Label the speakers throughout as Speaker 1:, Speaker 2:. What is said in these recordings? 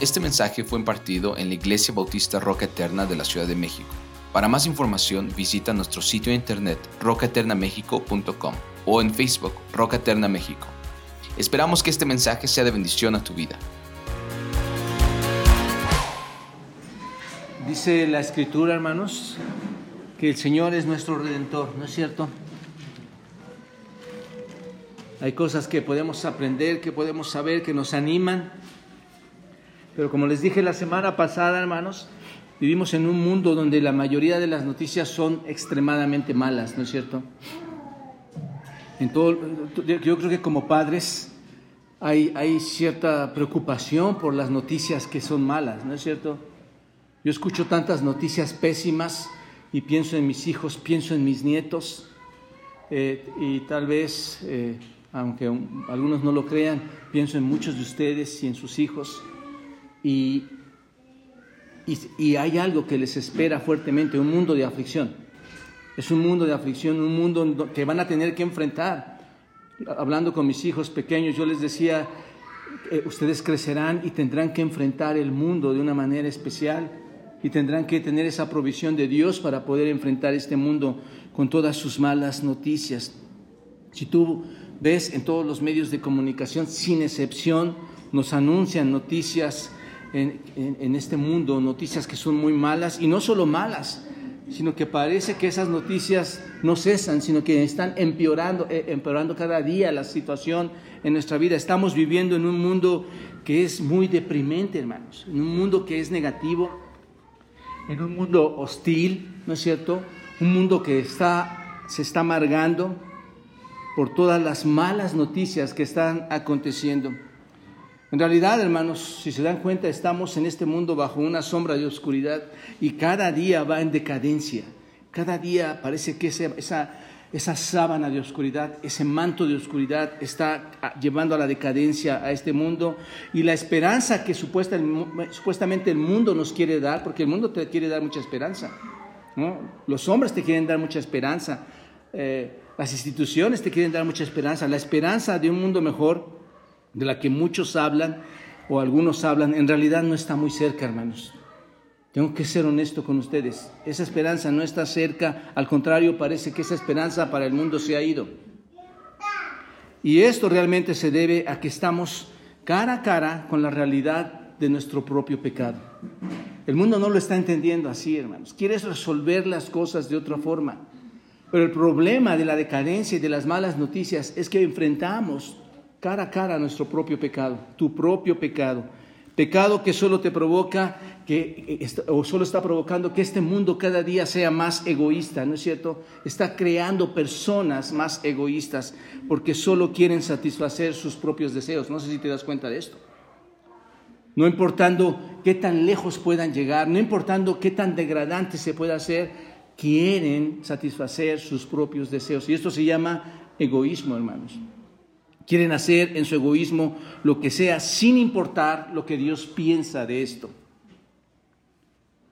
Speaker 1: Este mensaje fue impartido en la Iglesia Bautista Roca Eterna de la Ciudad de México. Para más información visita nuestro sitio de internet rocaeternamexico.com o en Facebook Roca Eterna México. Esperamos que este mensaje sea de bendición a tu vida.
Speaker 2: Dice la escritura, hermanos, que el Señor es nuestro redentor, ¿no es cierto? Hay cosas que podemos aprender, que podemos saber, que nos animan. Pero como les dije la semana pasada, hermanos, vivimos en un mundo donde la mayoría de las noticias son extremadamente malas, ¿no es cierto? En yo creo que como padres hay, hay cierta preocupación por las noticias que son malas, ¿no es cierto? Yo escucho tantas noticias pésimas y pienso en mis hijos, pienso en mis nietos eh, y tal vez... Eh, aunque algunos no lo crean, pienso en muchos de ustedes y en sus hijos, y, y, hay algo que les espera fuertemente, un mundo de aflicción. Es un mundo de aflicción, un mundo que van a tener que enfrentar. Hablando con mis hijos pequeños, yo les decía, eh, ustedes crecerán y tendrán que enfrentar el mundo de una manera especial y tendrán que tener esa provisión de Dios para poder enfrentar este mundo con todas sus malas noticias. Si tú ves en todos los medios de comunicación, sin excepción, nos anuncian noticias en, este mundo, noticias que son muy malas, y no solo malas, sino que parece que esas noticias no cesan, sino que están empeorando, eh, empeorando cada día la situación en nuestra vida. Estamos viviendo en un mundo que es muy deprimente, hermanos, en un mundo que es negativo, en un mundo hostil, ¿no es cierto? Un mundo que está, se está amargando, por todas las malas noticias que están aconteciendo. En realidad, hermanos, si se dan cuenta, estamos en este mundo bajo una sombra de oscuridad y cada día va en decadencia. Cada día parece que esa, sábana de oscuridad, ese manto de oscuridad está llevando a la decadencia a este mundo y la esperanza que supuestamente el mundo nos quiere dar, porque el mundo te quiere dar mucha esperanza. Los hombres te quieren dar mucha esperanza. Eh, las instituciones te quieren dar mucha esperanza, la esperanza de un mundo mejor, de la que muchos hablan o algunos hablan, en realidad no está muy cerca, hermanos. Tengo que ser honesto con ustedes. Esa esperanza no está cerca, al contrario, parece que esa esperanza para el mundo se ha ido. Y esto realmente se debe a que estamos cara a cara con la realidad de nuestro propio pecado. El mundo no lo está entendiendo así, hermanos. Quieres resolver las cosas de otra forma. Pero el problema de la decadencia y de las malas noticias es que enfrentamos cara a cara nuestro propio pecado, tu propio pecado. Pecado que solo te provoca, que, eh, o solo está provocando que este mundo cada día sea más egoísta, ¿no es cierto? Está creando personas más egoístas porque solo quieren satisfacer sus propios deseos. No sé si te das cuenta de esto. No importando qué tan lejos puedan llegar, no importando qué tan degradante se pueda hacer, quieren satisfacer sus propios deseos. Y esto se llama egoísmo, hermanos. Quieren hacer en su egoísmo lo que sea sin importar lo que Dios piensa de esto.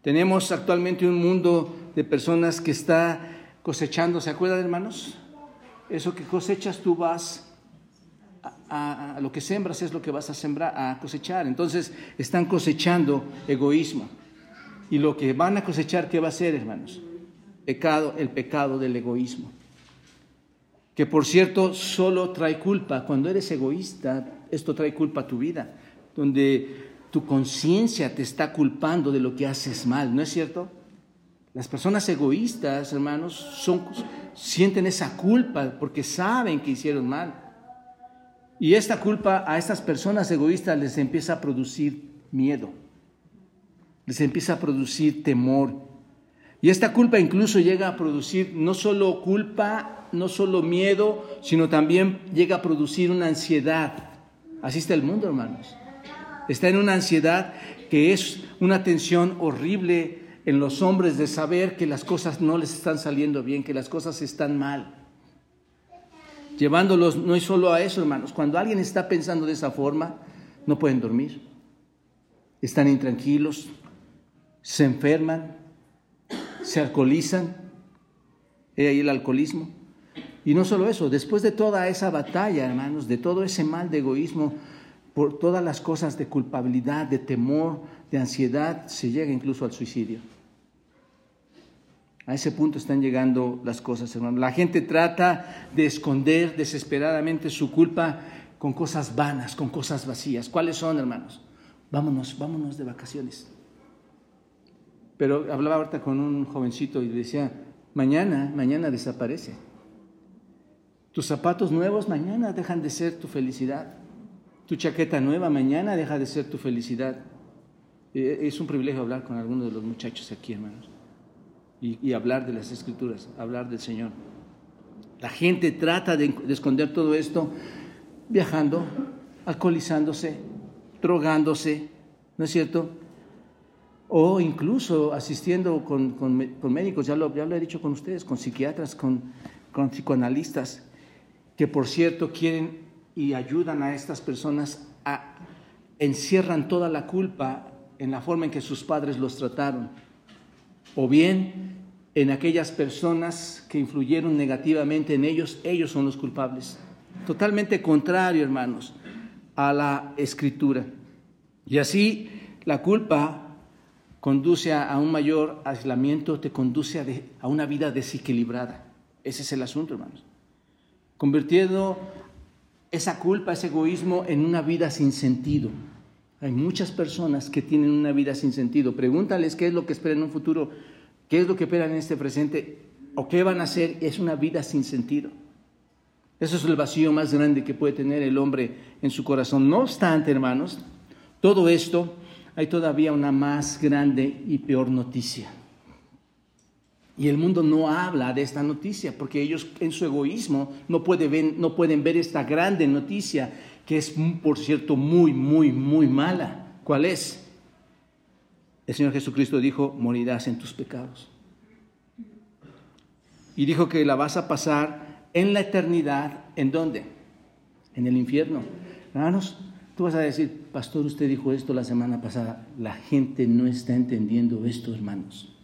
Speaker 2: Tenemos actualmente un mundo de personas que está cosechando, ¿se acuerdan hermanos? Eso que cosechas tú vas a, lo que sembras es lo que vas a sembrar, a cosechar. Entonces están cosechando egoísmo. Y lo que van a cosechar, ¿qué va a ser, hermanos? pecado, el pecado del egoísmo. Que por cierto solo trae culpa. Cuando eres egoísta, esto trae culpa a tu vida, donde tu conciencia te está culpando de lo que haces mal, ¿no es cierto? Las personas egoístas, hermanos, sienten esa culpa porque saben que hicieron mal. Y esta culpa a estas personas egoístas les empieza a producir miedo, les empieza a producir temor, y esta culpa incluso llega a producir no solo culpa, no solo miedo, sino también llega a producir una ansiedad. Así está el mundo, hermanos. Está en una ansiedad que es una tensión horrible en los hombres de saber que las cosas no les están saliendo bien, que las cosas están mal. Llevándolos no es solo a eso, hermanos. Cuando alguien está pensando de esa forma, no pueden dormir. Están intranquilos, se enferman, se alcoholizan, he ahí el alcoholismo. Y no solo eso, después de toda esa batalla, hermanos, de todo ese mal de egoísmo, por todas las cosas de culpabilidad, de temor, de ansiedad, se llega incluso al suicidio. A ese punto están llegando las cosas, hermano. La gente trata de esconder desesperadamente su culpa con cosas vanas, con cosas vacías. ¿Cuáles son, hermanos? Vámonos, vámonos de vacaciones. Pero hablaba ahorita con un jovencito y decía, mañana, mañana desaparece. Tus zapatos nuevos mañana dejan de ser tu felicidad. Tu chaqueta nueva mañana deja de ser tu felicidad. Eh, es un privilegio hablar con algunos de los muchachos aquí, hermanos y, hablar de las escrituras, hablar del Señor. La gente trata de, esconder todo esto viajando, alcoholizándose, drogándose, ¿no es cierto? O incluso asistiendo con, médicos, ya lo, ya lo, he dicho con ustedes, con psiquiatras, con, con psicoanalistas, que por cierto quieren y ayudan a estas personas a encierran toda la culpa en la forma en que sus padres los trataron o bien en aquellas personas que influyeron negativamente en ellos, ellos son los culpables. Totalmente contrario, hermanos, a la escritura. Y así la culpa conduce a un mayor aislamiento, te conduce a, una vida desequilibrada. Ese es el asunto, hermanos. Convirtiendo esa culpa, ese egoísmo en una vida sin sentido. Hay muchas personas que tienen una vida sin sentido. Pregúntales qué es lo que esperan en un futuro, qué es lo que esperan en este presente o qué van a hacer. Es una vida sin sentido. Eso es el vacío más grande que puede tener el hombre en su corazón. No obstante, hermanos, todo esto, hay todavía una más grande y peor noticia. Y el mundo no habla de esta noticia porque ellos en su egoísmo no, ver, no pueden ver esta grande noticia que es, por cierto, muy, muy, muy mala. ¿Cuál es? El Señor Jesucristo dijo, morirás en tus pecados. Y dijo que la vas a pasar en la eternidad, ¿en dónde? En el infierno. Hermanos, tú vas a decir, pastor, usted dijo esto la semana pasada. La gente no está entendiendo esto, hermanos.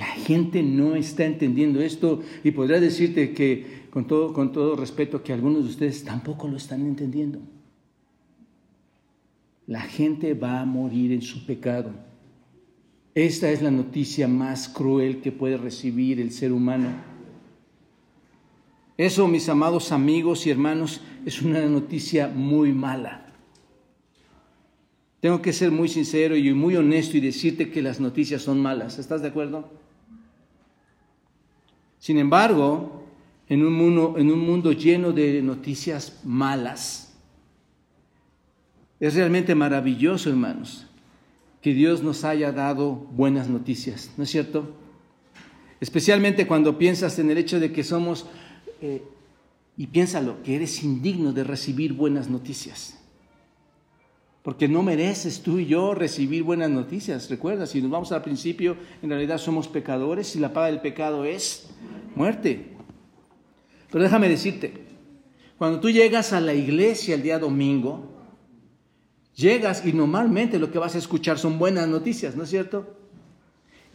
Speaker 2: La gente no está entendiendo esto y podrá decirte que con todo, con todo respeto, que algunos de ustedes tampoco lo están entendiendo. La gente va a morir en su pecado. Esta es la noticia más cruel que puede recibir el ser humano. Eso, mis amados amigos y hermanos, es una noticia muy mala. Tengo que ser muy sincero y muy honesto y decirte que las noticias son malas. ¿Estás de acuerdo? Sin embargo, en un mundo, en un mundo lleno de noticias malas. Es realmente maravilloso, hermanos, que Dios nos haya dado buenas noticias, ¿no es cierto? Especialmente cuando piensas en el hecho de que somos, eh, y piénsalo, que eres indigno de recibir buenas noticias. Porque no mereces tú y yo recibir buenas noticias. Recuerda, si nos vamos al principio, en realidad somos pecadores y la paga del pecado es muerte. Pero déjame decirte, cuando tú llegas a la iglesia el día domingo, llegas y normalmente lo que vas a escuchar son buenas noticias, ¿no es cierto?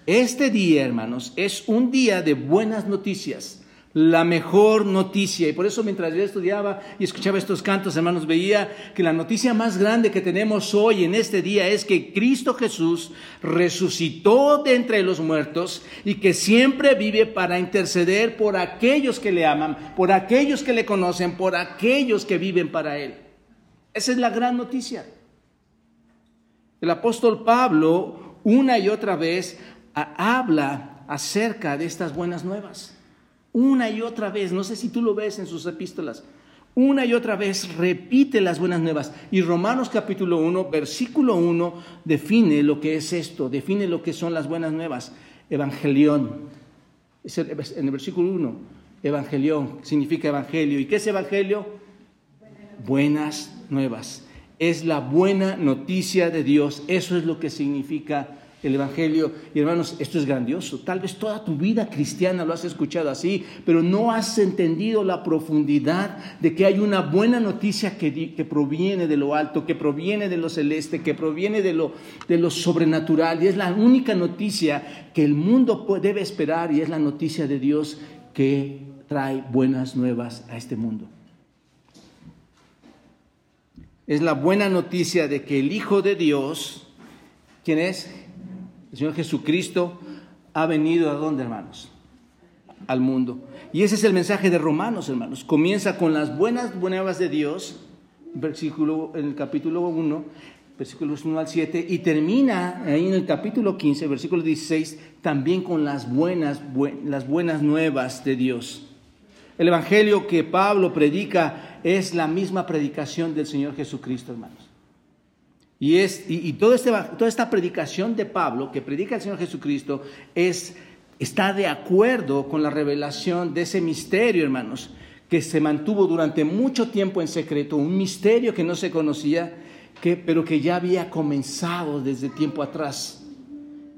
Speaker 2: Este día, hermanos, es un día de buenas noticias la mejor noticia. Y por eso mientras yo estudiaba y escuchaba estos cantos, hermanos, veía que la noticia más grande que tenemos hoy en este día es que Cristo Jesús resucitó de entre los muertos y que siempre vive para interceder por aquellos que le aman, por aquellos que le conocen, por aquellos que viven para Él. Esa es la gran noticia. El apóstol Pablo una y otra vez habla acerca de estas buenas nuevas una y otra vez, no sé si tú lo ves en sus epístolas, una y otra vez repite las buenas nuevas. Y Romanos capítulo 1, versículo 1, define lo que es esto, define lo que son las buenas nuevas. Evangelión. En el versículo 1, evangelión significa evangelio. ¿Y qué es evangelio? Buenas nuevas. Es la buena noticia de Dios. Eso es lo que significa el Evangelio. Y hermanos, esto es grandioso. Tal vez toda tu vida cristiana lo has escuchado así, pero no has entendido la profundidad de que hay una buena noticia que, que proviene de lo alto, que proviene de lo celeste, que proviene de lo, de lo sobrenatural. Y es la única noticia que el mundo debe esperar y es la noticia de Dios que trae buenas nuevas a este mundo. Es la buena noticia de que el Hijo de Dios, ¿quién es? El Señor Jesucristo, ha venido a dónde, hermanos? Al mundo. Y ese es el mensaje de Romanos, hermanos. Comienza con las buenas nuevas de Dios, versículo, en el capítulo 1, versículos 1 al 7, y termina ahí en el capítulo 15, versículo 16, también con las buenas, las buenas nuevas de Dios. El evangelio que Pablo predica es la misma predicación del Señor Jesucristo, hermanos. Y, es, y, toda, este, toda esta predicación de Pablo, que predica el Señor Jesucristo, es, está de acuerdo con la revelación de ese misterio, hermanos, que se mantuvo durante mucho tiempo en secreto, un misterio que no se conocía, que, pero que ya había comenzado desde tiempo atrás.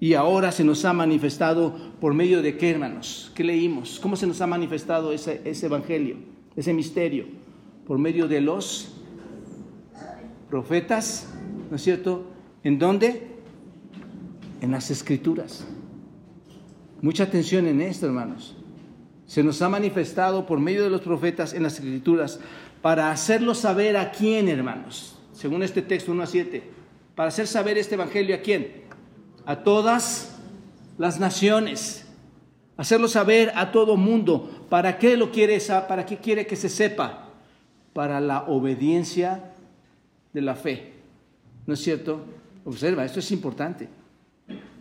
Speaker 2: Y ahora se nos ha manifestado por medio de qué, hermanos? ¿Qué leímos? ¿Cómo se nos ha manifestado ese, ese evangelio, ese misterio? Por medio de los profetas, ¿no es cierto? ¿En dónde? En las escrituras. Mucha atención en esto, hermanos. Se nos ha manifestado por medio de los profetas en las escrituras para hacerlo saber a quién, hermanos. Según este texto 1 a 7. Para hacer saber este evangelio a quién? a todas las naciones, hacerlo saber a todo mundo. ¿Para qué lo quiere, para qué quiere que se sepa? Para la obediencia de la fe. ¿No es cierto? Observa, esto es importante.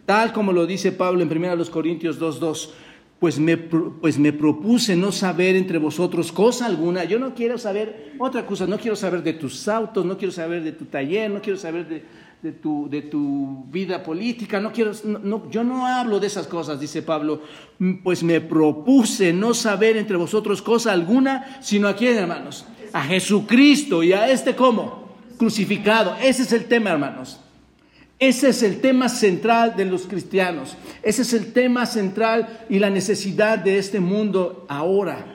Speaker 2: Tal como lo dice Pablo en 1 Corintios 2.2, pues me, pues me propuse no saber entre vosotros cosa alguna. Yo no quiero saber otra cosa, no quiero saber de tus autos, no quiero saber de tu taller, no quiero saber de, de tu, de tu vida política, no quiero, no, yo no hablo de esas cosas, dice Pablo, pues me propuse no saber entre vosotros cosa alguna, sino a quién, hermanos, a Jesucristo y a este cómo, crucificado. Ese es el tema, hermanos. Ese es el tema central de los cristianos. Ese es el tema central y la necesidad de este mundo ahora.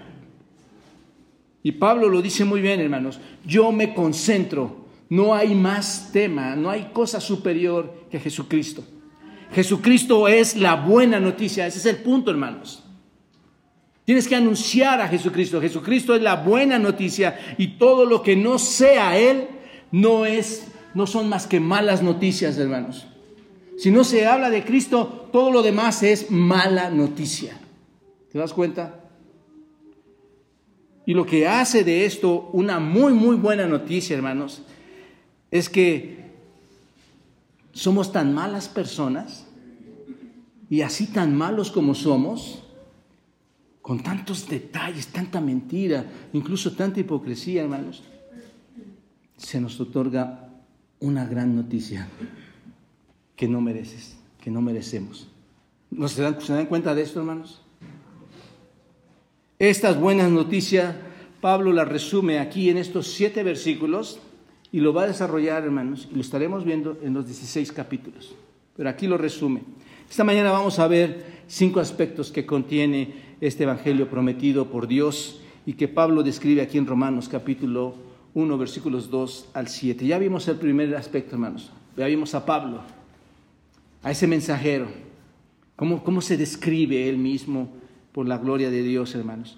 Speaker 2: Y Pablo lo dice muy bien, hermanos. Yo me concentro no hay más tema, no hay cosa superior que Jesucristo. Jesucristo es la buena noticia, ese es el punto, hermanos. Tienes que anunciar a Jesucristo. Jesucristo es la buena noticia y todo lo que no sea Él no es, no son más que malas noticias, hermanos. Si no se habla de Cristo, todo lo demás es mala noticia. ¿Te das cuenta? Y lo que hace de esto una muy, muy buena noticia, hermanos, es que somos tan malas personas y así tan malos como somos, con tantos detalles, tanta mentira, incluso tanta hipocresía, hermanos, se nos otorga una gran noticia que no mereces, que no merecemos. ¿No se dan, se dan cuenta de esto, hermanos? Estas buenas noticias, Pablo las resume aquí en estos siete versículos y lo va a desarrollar, hermanos, y lo estaremos viendo en los 16 capítulos. Pero aquí lo resume. Esta mañana vamos a ver cinco aspectos que contiene este Evangelio prometido por Dios y que Pablo describe aquí en Romanos capítulo 1, versículos 2 al 7. Ya vimos el primer aspecto, hermanos. Ya vimos a Pablo, a ese mensajero, cómo, cómo se describe él mismo por la gloria de Dios, hermanos.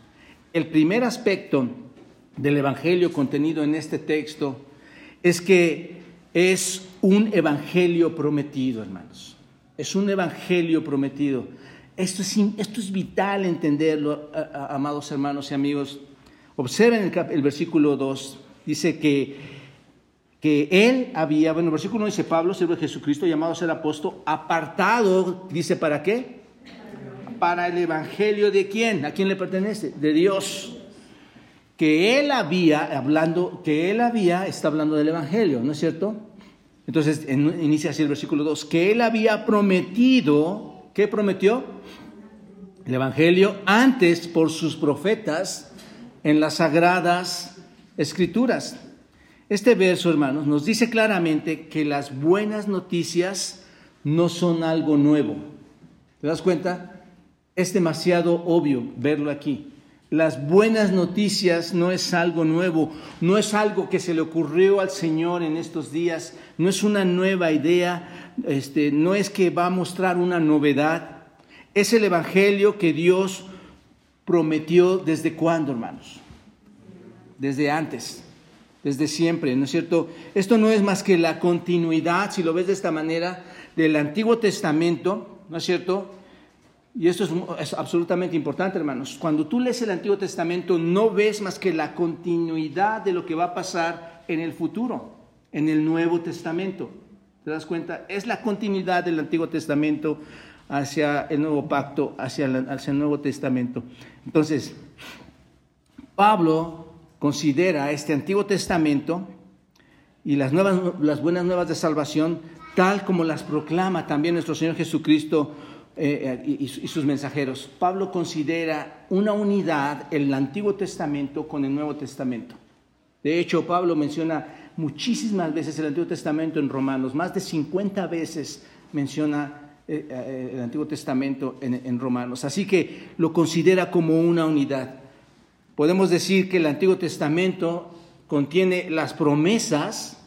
Speaker 2: El primer aspecto del Evangelio contenido en este texto es que es un evangelio prometido, hermanos. Es un evangelio prometido. Esto es, esto es vital entenderlo, amados hermanos y amigos. Observen el, versículo 2. Dice que, que él había, bueno, el versículo 1 dice Pablo, siervo de Jesucristo, llamado a ser apóstol, apartado, dice, ¿para qué? Para el evangelio de quién? ¿A quién le pertenece? De Dios que él había, hablando, que él había, está hablando del Evangelio, ¿no es cierto? Entonces inicia así el versículo 2, que él había prometido, ¿qué prometió? El Evangelio antes por sus profetas en las sagradas escrituras. Este verso, hermanos, nos dice claramente que las buenas noticias no son algo nuevo. ¿Te das cuenta? Es demasiado obvio verlo aquí. Las buenas noticias no es algo nuevo, no es algo que se le ocurrió al Señor en estos días, no es una nueva idea, este, no es que va a mostrar una novedad. Es el Evangelio que Dios prometió desde cuándo, hermanos? Desde antes. desde siempre, ¿no es cierto? Esto no es más que la continuidad, si lo ves de esta manera, del Antiguo Testamento, ¿no es cierto? Y esto es, absolutamente importante, hermanos. Cuando tú lees el Antiguo Testamento, no ves más que la continuidad de lo que va a pasar en el futuro, en el Nuevo Testamento. ¿Te das cuenta? Es la continuidad del Antiguo Testamento hacia el Nuevo Pacto, hacia, hacia el Nuevo Testamento. Entonces, Pablo considera este Antiguo Testamento y las, nuevas, las buenas nuevas de salvación tal como las proclama también nuestro Señor Jesucristo eh, eh, y, sus mensajeros. Pablo considera una unidad el Antiguo Testamento con el Nuevo Testamento. De hecho, Pablo menciona muchísimas veces el Antiguo Testamento en Romanos, más de 50 veces menciona eh, el Antiguo Testamento en Romanos. Así que lo considera como una unidad. Podemos decir que el Antiguo Testamento contiene las promesas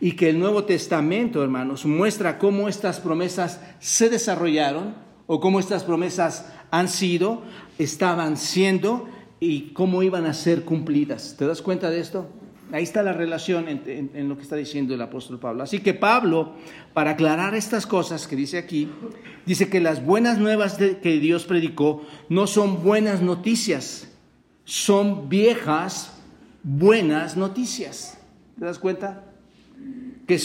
Speaker 2: y que el Nuevo Testamento, hermanos, muestra cómo estas promesas se desarrollaron o cómo estas promesas han sido, estaban siendo y cómo iban a ser cumplidas. ¿Te das cuenta de esto? Ahí está la relación en, lo que está diciendo el apóstol Pablo. Así que Pablo, para aclarar estas cosas que dice aquí, dice que las buenas nuevas que Dios predicó no son buenas noticias, son viejas, buenas noticias. ¿Te das cuenta? Que,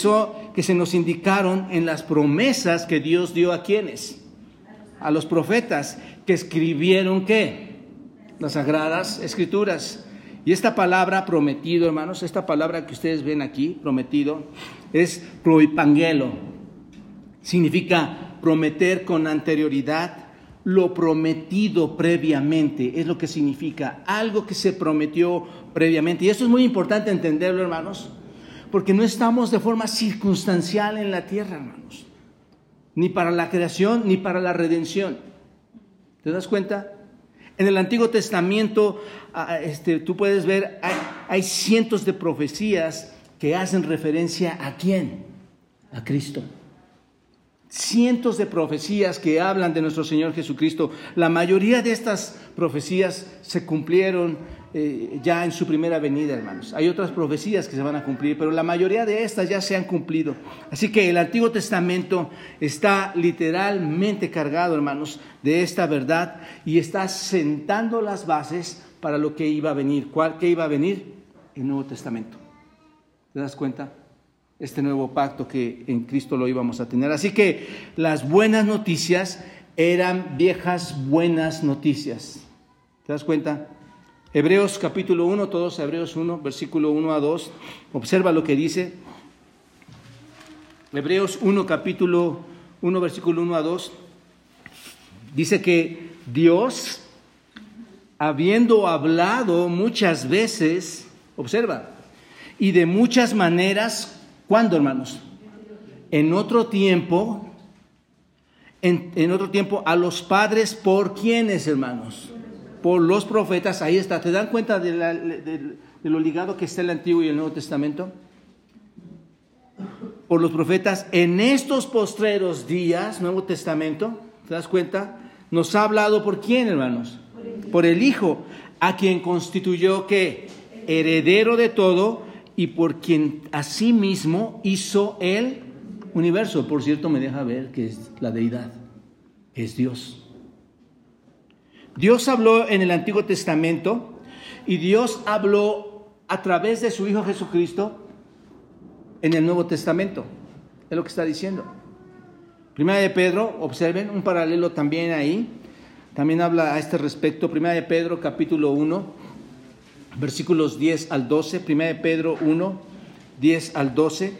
Speaker 2: que se nos indicaron en las promesas que Dios dio a quienes? A los profetas que escribieron qué? Las sagradas escrituras. Y esta palabra prometido, hermanos, esta palabra que ustedes ven aquí, prometido, es proipangelo. Significa prometer con anterioridad, lo prometido previamente, es lo que significa, algo que se prometió previamente. Y esto es muy importante entenderlo, hermanos, porque no estamos de forma circunstancial en la tierra, hermanos, ni para la creación ni para la redención. ¿Te das cuenta? En el Antiguo Testamento, este, tú puedes ver, hay, hay cientos de profecías que hacen referencia a quién? A Cristo cientos de profecías que hablan de nuestro Señor Jesucristo. La mayoría de estas profecías se cumplieron eh, ya en su primera venida, hermanos. Hay otras profecías que se van a cumplir, pero la mayoría de estas ya se han cumplido. Así que el Antiguo Testamento está literalmente cargado, hermanos, de esta verdad y está sentando las bases para lo que iba a venir. ¿Cuál que iba a venir? El Nuevo Testamento. ¿Te das cuenta? Este nuevo pacto que en Cristo lo íbamos a tener. Así que las buenas noticias eran viejas buenas noticias. ¿Te das cuenta? Hebreos capítulo 1, todos Hebreos 1, versículo 1 a 2. Observa lo que dice. Hebreos 1, capítulo 1, versículo 1 a 2. Dice que Dios, habiendo hablado muchas veces, observa, y de muchas maneras ¿Cuándo, hermanos? En otro tiempo, en, otro tiempo, a los padres, ¿por quiénes, hermanos? Por los profetas, ahí está. ¿Te dan cuenta de, lo ligado que está el Antiguo y el Nuevo Testamento? Por los profetas, en estos postreros días, Nuevo Testamento, ¿te das cuenta? Nos ha hablado por quién, hermanos? Por el Hijo, a quien constituyó que heredero de todo y por quien asimismo hizo el universo. Por cierto, me deja ver que es la deidad, es Dios. Dios habló en el Antiguo Testamento y Dios habló a través de su Hijo Jesucristo en el Nuevo Testamento. Es lo que está diciendo. Primera de Pedro, observen un paralelo también ahí. También habla a este respecto. Primera de Pedro, capítulo 1 versículos 10 al 12, 1 de Pedro 1, 10 al 12.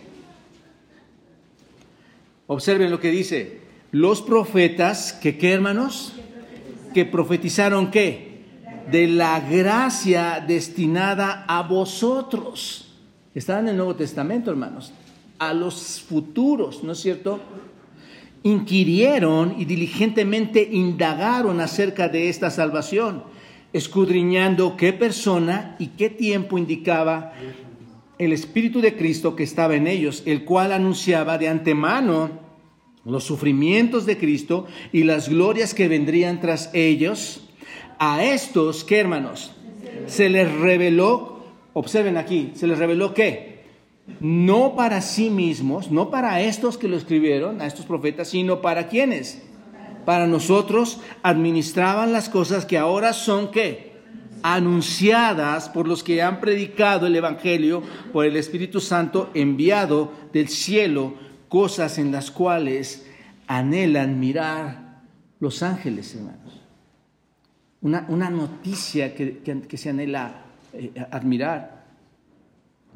Speaker 2: Observen lo que dice, los profetas, que qué hermanos, que profetizaron qué, de la gracia destinada a vosotros. Está en el Nuevo Testamento, hermanos, a los futuros, ¿no es cierto? Inquirieron y diligentemente indagaron acerca de esta salvación escudriñando qué persona y qué tiempo indicaba el Espíritu de Cristo que estaba en ellos, el cual anunciaba de antemano los sufrimientos de Cristo y las glorias que vendrían tras ellos. A estos, ¿qué hermanos? Se les reveló observen aquí, se les reveló que no para sí mismos, no para estos que lo escribieron, a estos profetas, sino para quienes. Para nosotros administraban las cosas que ahora son que anunciadas por los que han predicado el Evangelio por el Espíritu Santo enviado del cielo, cosas en las cuales anhelan mirar los ángeles, hermanos. Una, noticia que, se anhela eh, admirar.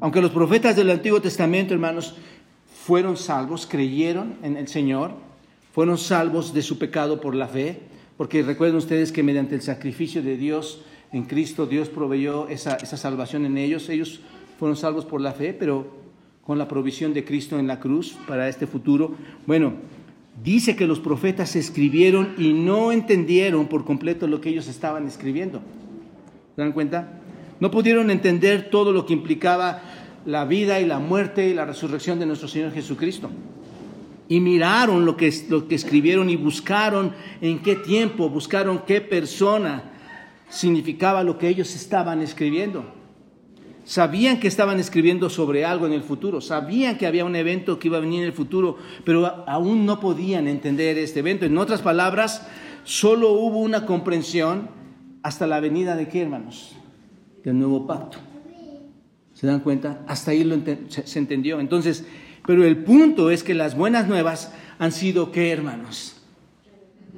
Speaker 2: Aunque los profetas del Antiguo Testamento, hermanos, fueron salvos, creyeron en el Señor, fueron salvos de su pecado por la fe, porque recuerden ustedes que mediante el sacrificio de Dios en Cristo, Dios proveyó esa, esa salvación en ellos. Ellos fueron salvos por la fe, pero con la provisión de Cristo en la cruz para este futuro. Bueno, dice que los profetas escribieron y no entendieron por completo lo que ellos estaban escribiendo. ¿Se dan cuenta? No pudieron entender todo lo que implicaba la vida y la muerte y la resurrección de nuestro Señor Jesucristo. Y miraron lo que, lo que escribieron y buscaron en qué tiempo, buscaron qué persona significaba lo que ellos estaban escribiendo. Sabían que estaban escribiendo sobre algo en el futuro, sabían que había un evento que iba a venir en el futuro, pero aún no podían entender este evento. En otras palabras, solo hubo una comprensión hasta la venida de qué, hermanos? Del nuevo pacto. ¿Se dan cuenta? Hasta ahí lo se entendió. Entonces, pero el punto es que las buenas nuevas han sido qué, hermanos?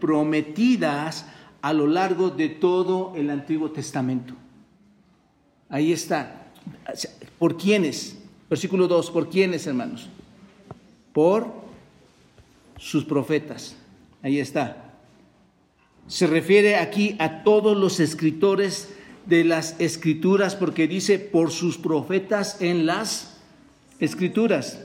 Speaker 2: Prometidas a lo largo de todo el Antiguo Testamento. Ahí está. ¿Por quiénes? Versículo 2, ¿por quiénes, hermanos? Por sus profetas. Ahí está. Se refiere aquí a todos los escritores de las escrituras porque dice por sus profetas en las escrituras.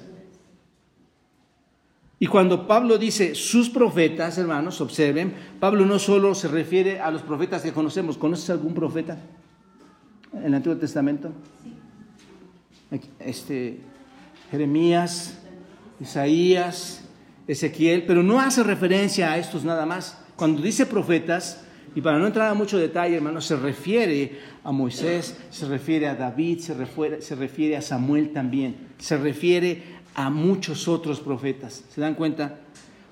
Speaker 2: Y cuando Pablo dice sus profetas, hermanos, observen, Pablo no solo se refiere a los profetas que conocemos. ¿Conoces algún profeta en el Antiguo Testamento? este, Jeremías, Isaías, Ezequiel, pero no hace referencia a estos nada más. Cuando dice profetas, y para no entrar a mucho detalle, hermano, se refiere a Moisés, se refiere a David, se refiere, se refiere a Samuel también, se refiere a muchos otros profetas. ¿Se dan cuenta?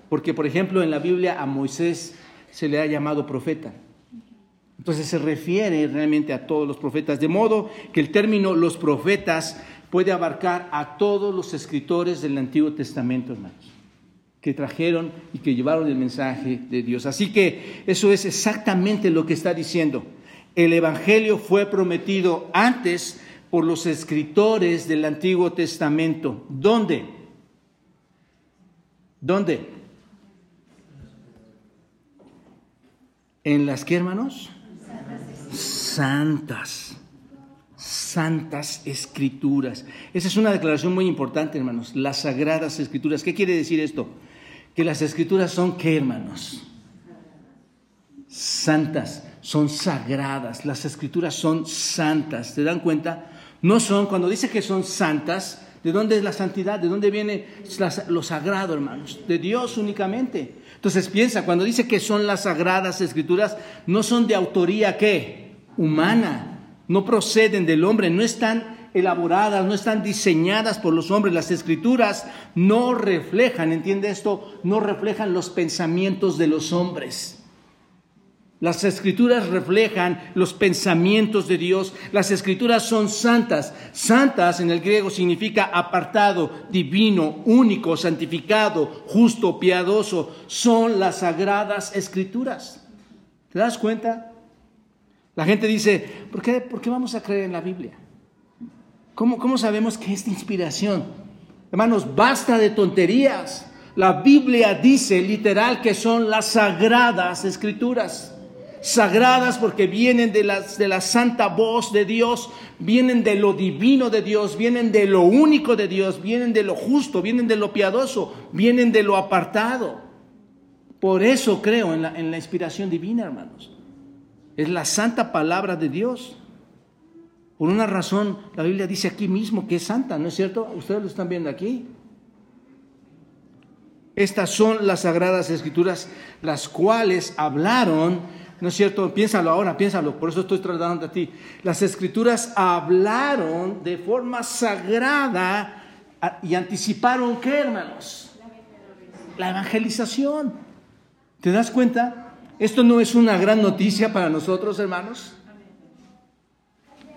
Speaker 2: Porque, por ejemplo, en la Biblia a Moisés se le ha llamado profeta. Entonces se refiere realmente a todos los profetas, de modo que el término los profetas puede abarcar a todos los escritores del Antiguo Testamento, hermanos, que trajeron y que llevaron el mensaje de Dios. Así que eso es exactamente lo que está diciendo. El Evangelio fue prometido antes por los escritores del Antiguo Testamento. ¿Dónde? ¿Dónde? ¿En las que, hermanos? santas, santas escrituras. Esa es una declaración muy importante, hermanos, las sagradas escrituras. ¿Qué quiere decir esto? Que las escrituras son qué, hermanos? Santas, son sagradas, las escrituras son santas, ¿te dan cuenta? No son, cuando dice que son santas, ¿de dónde es la santidad? ¿De dónde viene lo sagrado, hermanos? De Dios únicamente. Entonces piensa, cuando dice que son las sagradas escrituras, no son de autoría qué? Humana, no proceden del hombre, no están elaboradas, no están diseñadas por los hombres. Las escrituras no reflejan, ¿entiende esto? No reflejan los pensamientos de los hombres. Las escrituras reflejan los pensamientos de Dios. Las escrituras son santas. Santas en el griego significa apartado, divino, único, santificado, justo, piadoso. Son las sagradas escrituras. ¿Te das cuenta? La gente dice, ¿por qué, por qué vamos a creer en la Biblia? ¿Cómo, ¿Cómo sabemos que es de inspiración? Hermanos, basta de tonterías. La Biblia dice literal que son las sagradas escrituras sagradas porque vienen de, de la santa voz de Dios, vienen de lo divino de Dios, vienen de lo único de Dios, vienen de lo justo, vienen de lo piadoso, vienen de lo apartado. Por eso creo en la, en la inspiración divina, hermanos. Es la santa palabra de Dios. Por una razón, la Biblia dice aquí mismo que es santa, ¿no es cierto? Ustedes lo están viendo aquí. Estas son las sagradas escrituras, las cuales hablaron ¿No es cierto? Piénsalo ahora, piénsalo, por eso estoy tratando a ti. Las escrituras hablaron de forma sagrada y anticiparon qué, hermanos? La evangelización. ¿Te das cuenta? Esto no es una gran noticia para nosotros, hermanos.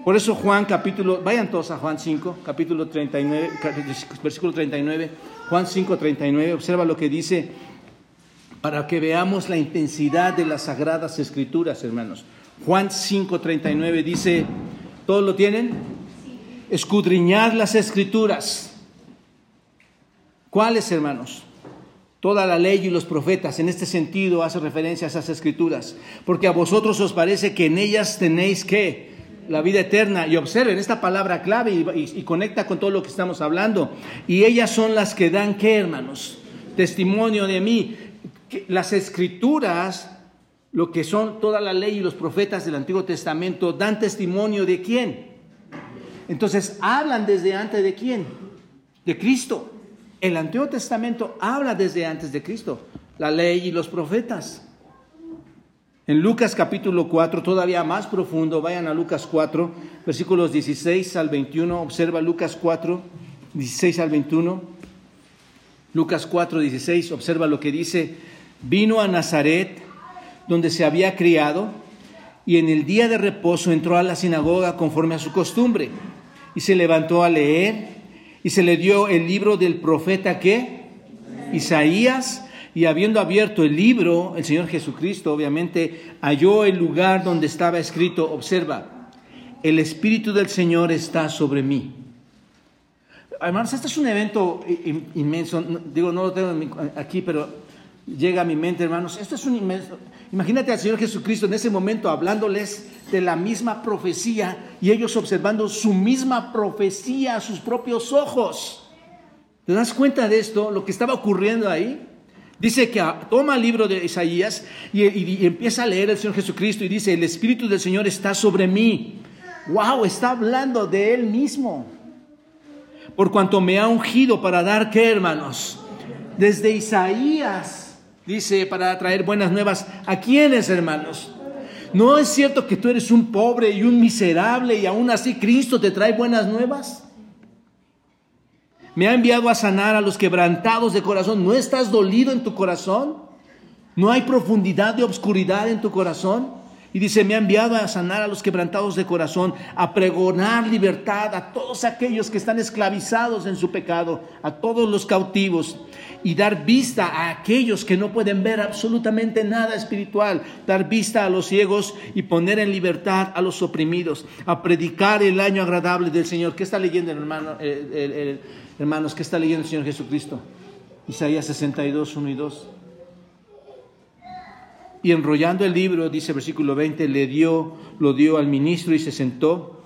Speaker 2: Por eso Juan capítulo, vayan todos a Juan 5, capítulo 39, versículo 39, Juan 5, 39, observa lo que dice para que veamos la intensidad de las sagradas escrituras, hermanos. Juan 5, 39 dice, ¿todos lo tienen? Escudriñar las escrituras. ¿Cuáles, hermanos? Toda la ley y los profetas, en este sentido, hace referencia a esas escrituras, porque a vosotros os parece que en ellas tenéis que la vida eterna. Y observen esta palabra clave y, conecta con todo lo que estamos hablando. Y ellas son las que dan, ¿qué hermanos? Testimonio de mí. Las escrituras, lo que son toda la ley y los profetas del Antiguo Testamento, dan testimonio de quién. Entonces, hablan desde antes de quién? De Cristo. El Antiguo Testamento habla desde antes de Cristo, la ley y los profetas. En Lucas capítulo 4, todavía más profundo, vayan a Lucas 4, versículos 16 al 21, observa Lucas 4, 16 al 21. Lucas 4, 16, observa lo que dice, vino a Nazaret, donde se había criado, y en el día de reposo entró a la sinagoga conforme a su costumbre, y se levantó a leer, y se le dio el libro del profeta que, Isaías, y habiendo abierto el libro, el Señor Jesucristo obviamente halló el lugar donde estaba escrito, observa, el Espíritu del Señor está sobre mí. Hermanos, este es un evento inmenso, digo, no lo tengo aquí, pero llega a mi mente, hermanos, esto es un inmenso, imagínate al Señor Jesucristo en ese momento hablándoles de la misma profecía y ellos observando su misma profecía a sus propios ojos. ¿Te das cuenta de esto, lo que estaba ocurriendo ahí? Dice que toma el libro de Isaías y, empieza a leer el Señor Jesucristo y dice, el Espíritu del Señor está sobre mí. Wow, está hablando de Él mismo. Por cuanto me ha ungido para dar, ¿qué hermanos? Desde Isaías, dice, para traer buenas nuevas. ¿A quiénes, hermanos? ¿No es cierto que tú eres un pobre y un miserable y aún así Cristo te trae buenas nuevas? Me ha enviado a sanar a los quebrantados de corazón. ¿No estás dolido en tu corazón? ¿No hay profundidad de obscuridad en tu corazón? Y dice, me ha enviado a sanar a los quebrantados de corazón, a pregonar libertad a todos aquellos que están esclavizados en su pecado, a todos los cautivos, y dar vista a aquellos que no pueden ver absolutamente nada espiritual, dar vista a los ciegos y poner en libertad a los oprimidos, a predicar el año agradable del Señor. ¿Qué está leyendo hermano? el, Hermanos, ¿qué está leyendo el Señor Jesucristo? Isaías 62, 1 y 2. Y enrollando el libro, dice versículo 20, le dio, lo dio al ministro y se sentó,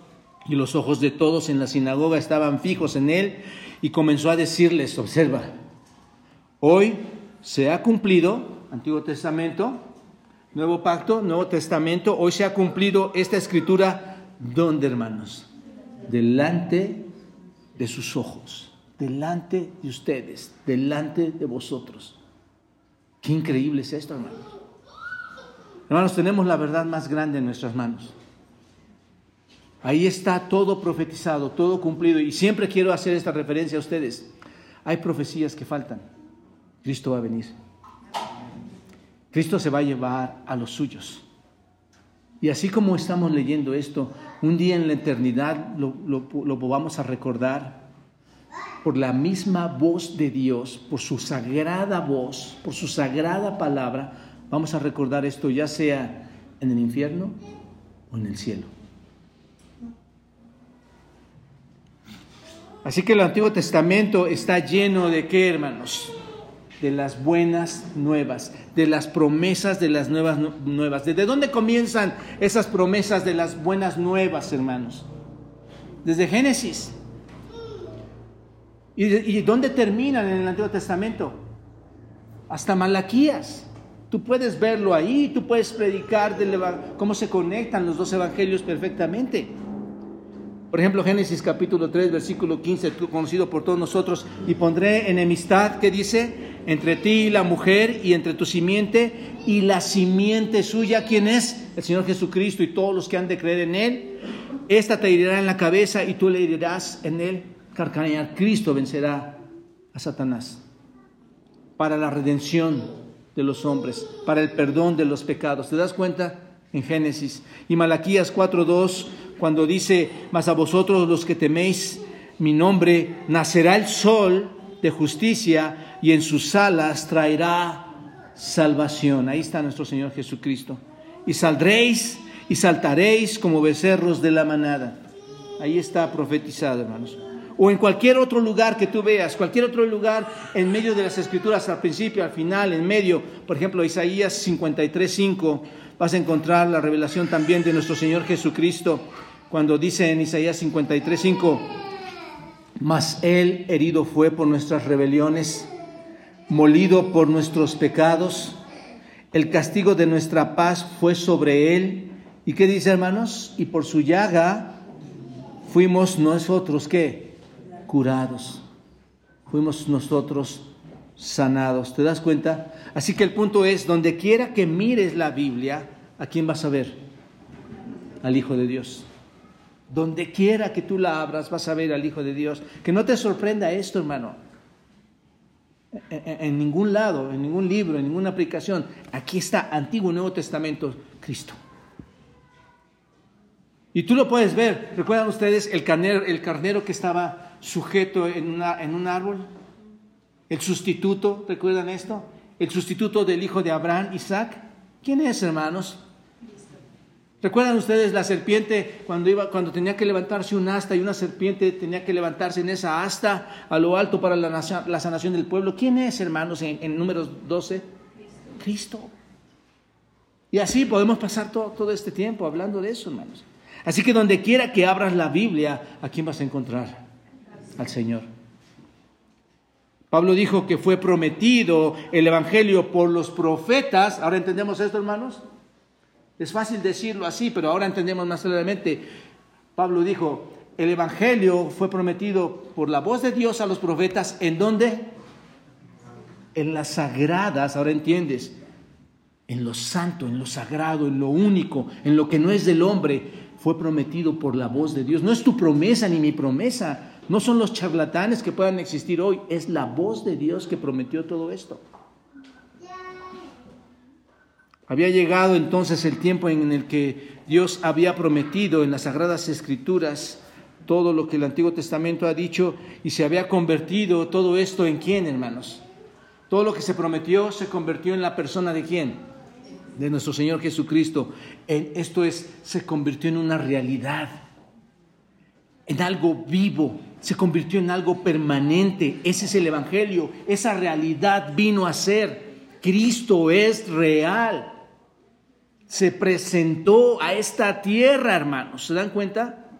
Speaker 2: y los ojos de todos en la sinagoga estaban fijos en él, y comenzó a decirles, observa, hoy se ha cumplido, Antiguo Testamento, Nuevo Pacto, Nuevo Testamento, hoy se ha cumplido esta escritura, ¿dónde hermanos? Delante de sus ojos delante de ustedes, delante de vosotros. Qué increíble es esto, hermanos. Hermanos, tenemos la verdad más grande en nuestras manos. Ahí está todo profetizado, todo cumplido. Y siempre quiero hacer esta referencia a ustedes. Hay profecías que faltan. Cristo va a venir. Cristo se va a llevar a los suyos. Y así como estamos leyendo esto, un día en la eternidad lo, lo vamos a recordar por la misma voz de Dios, por su sagrada voz, por su sagrada palabra, vamos a recordar esto ya sea en el infierno o en el cielo. Así que el Antiguo Testamento está lleno de qué, hermanos? De las buenas nuevas, de las promesas de las nuevas nuevas. ¿Desde dónde comienzan esas promesas de las buenas nuevas, hermanos? Desde Génesis. ¿Y, dónde terminan en el Antiguo Testamento? Hasta Malaquías. Tú puedes verlo ahí, tú puedes predicar cómo se conectan los dos evangelios perfectamente. Por ejemplo, Génesis capítulo 3, versículo 15, conocido por todos nosotros, y pondré enemistad, que dice, entre ti y la mujer y entre tu simiente y la simiente suya, ¿quién es? El Señor Jesucristo y todos los que han de creer en Él. Esta te herirá en la cabeza y tú le herirás en él carcanear. Cristo vencerá a Satanás para la redención de los hombres, para el perdón de los pecados. ¿Te das cuenta? En Génesis. Y Malaquías 4.2, cuando dice, mas a vosotros los que teméis mi nombre, nacerá el sol de justicia y en sus alas traerá salvación. Ahí está nuestro Señor Jesucristo. Y saldréis y saltaréis como becerros de la manada. Ahí está profetizado, hermanos. O en cualquier otro lugar que tú veas, cualquier otro lugar en medio de las escrituras, al principio, al final, en medio, por ejemplo, Isaías 53.5, vas a encontrar la revelación también de nuestro Señor Jesucristo, cuando dice en Isaías 53.5, mas Él herido fue por nuestras rebeliones, molido por nuestros pecados, el castigo de nuestra paz fue sobre Él, ¿Y qué dice, hermanos? Y por su llaga fuimos nosotros, ¿qué? Curados. Fuimos nosotros sanados. ¿Te das cuenta? Así que el punto es, donde quiera que mires la Biblia, ¿a quién vas a ver? Al Hijo de Dios. Donde quiera que tú la abras, vas a ver al Hijo de Dios. Que no te sorprenda esto, hermano. En, en ningún lado, en ningún libro, en ninguna aplicación. Aquí está Antiguo y Nuevo Testamento, Cristo. Y tú lo puedes ver. ¿Recuerdan ustedes el carnero, el carnero que estaba sujeto en, un árbol? El sustituto, ¿recuerdan esto? El sustituto del hijo de Abraham, Isaac. ¿Quién es, hermanos? ¿Recuerdan ustedes la serpiente cuando, iba, cuando tenía que levantarse un asta y una serpiente tenía que levantarse en esa asta a lo alto para la, sanación del pueblo? ¿Quién es, hermanos, en, en números 12? Cristo. Y así podemos pasar todo, todo este tiempo hablando de eso, hermanos. Así que donde quiera que abras la Biblia, ¿a quién vas a encontrar? Al Señor. Pablo dijo que fue prometido el Evangelio por los profetas. ¿Ahora entendemos esto, hermanos? Es fácil decirlo así, pero ahora entendemos más claramente. Pablo dijo, el Evangelio fue prometido por la voz de Dios a los profetas. ¿En dónde? En las sagradas, ahora entiendes, en lo santo, en lo sagrado, en lo único, en lo que no es del hombre, fue prometido por la voz de Dios. No es tu promesa ni mi promesa. No son los charlatanes que puedan existir hoy. Es la voz de Dios que prometió todo esto. Había llegado entonces el tiempo en el que Dios había prometido en las Sagradas Escrituras todo lo que el Antiguo Testamento ha dicho y se había convertido todo esto en quién, hermanos. Todo lo que se prometió se convirtió en la persona de quién? de nuestro Señor Jesucristo. esto es, se convirtió en una realidad, en algo vivo, se convirtió en algo permanente. Ese es el Evangelio, esa realidad vino a ser. Cristo es real. Se presentó a esta tierra, hermanos. ¿Se dan cuenta?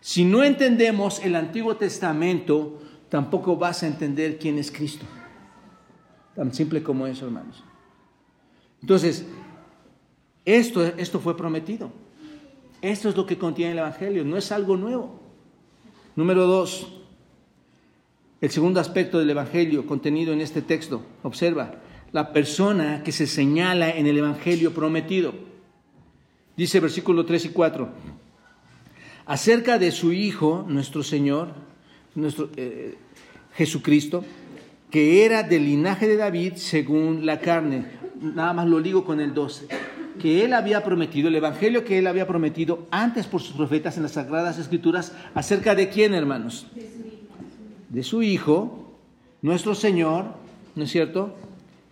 Speaker 2: Si no entendemos el Antiguo Testamento, tampoco vas a entender quién es Cristo. Tan simple como eso, hermanos. Entonces, esto, esto fue prometido. Esto es lo que contiene el Evangelio, no es algo nuevo. Número dos, el segundo aspecto del Evangelio contenido en este texto. Observa, la persona que se señala en el Evangelio prometido. Dice versículo 3 y 4, acerca de su Hijo, nuestro Señor, nuestro eh, Jesucristo, que era del linaje de David según la carne. Nada más lo digo con el 12. Que él había prometido, el evangelio que él había prometido antes por sus profetas en las sagradas escrituras, acerca de quién, hermanos? De su Hijo, nuestro Señor, ¿no es cierto?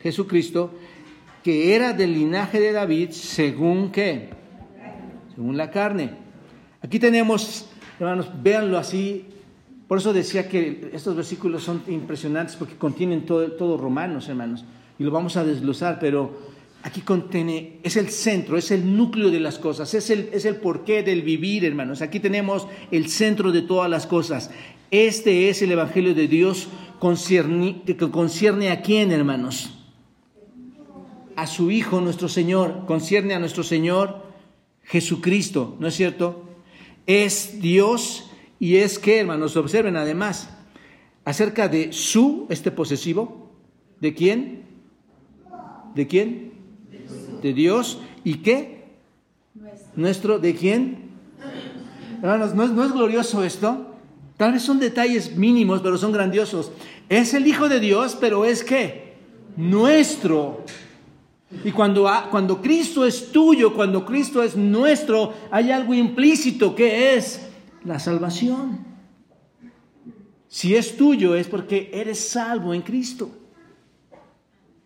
Speaker 2: Jesucristo, que era del linaje de David según qué? Según la carne. Aquí tenemos, hermanos, véanlo así, por eso decía que estos versículos son impresionantes porque contienen todo, todo romanos, hermanos, y lo vamos a desglosar, pero aquí contiene, es el centro, es el núcleo de las cosas, es el, es el porqué del vivir, hermanos. Aquí tenemos el centro de todas las cosas. Este es el Evangelio de Dios que concierne a quién, hermanos? A su Hijo, nuestro Señor, concierne a nuestro Señor Jesucristo, ¿no es cierto? Es Dios y es que, hermanos, observen además, acerca de su, este posesivo, ¿De quién? ¿De quién? De Dios. ¿Y qué? Nuestro. ¿De quién? Hermanos, ¿no es, ¿no es glorioso esto? Tal vez son detalles mínimos, pero son grandiosos. Es el Hijo de Dios, pero es qué? Nuestro. Y cuando, cuando Cristo es tuyo, cuando Cristo es nuestro, hay algo implícito que es la salvación. Si es tuyo es porque eres salvo en Cristo.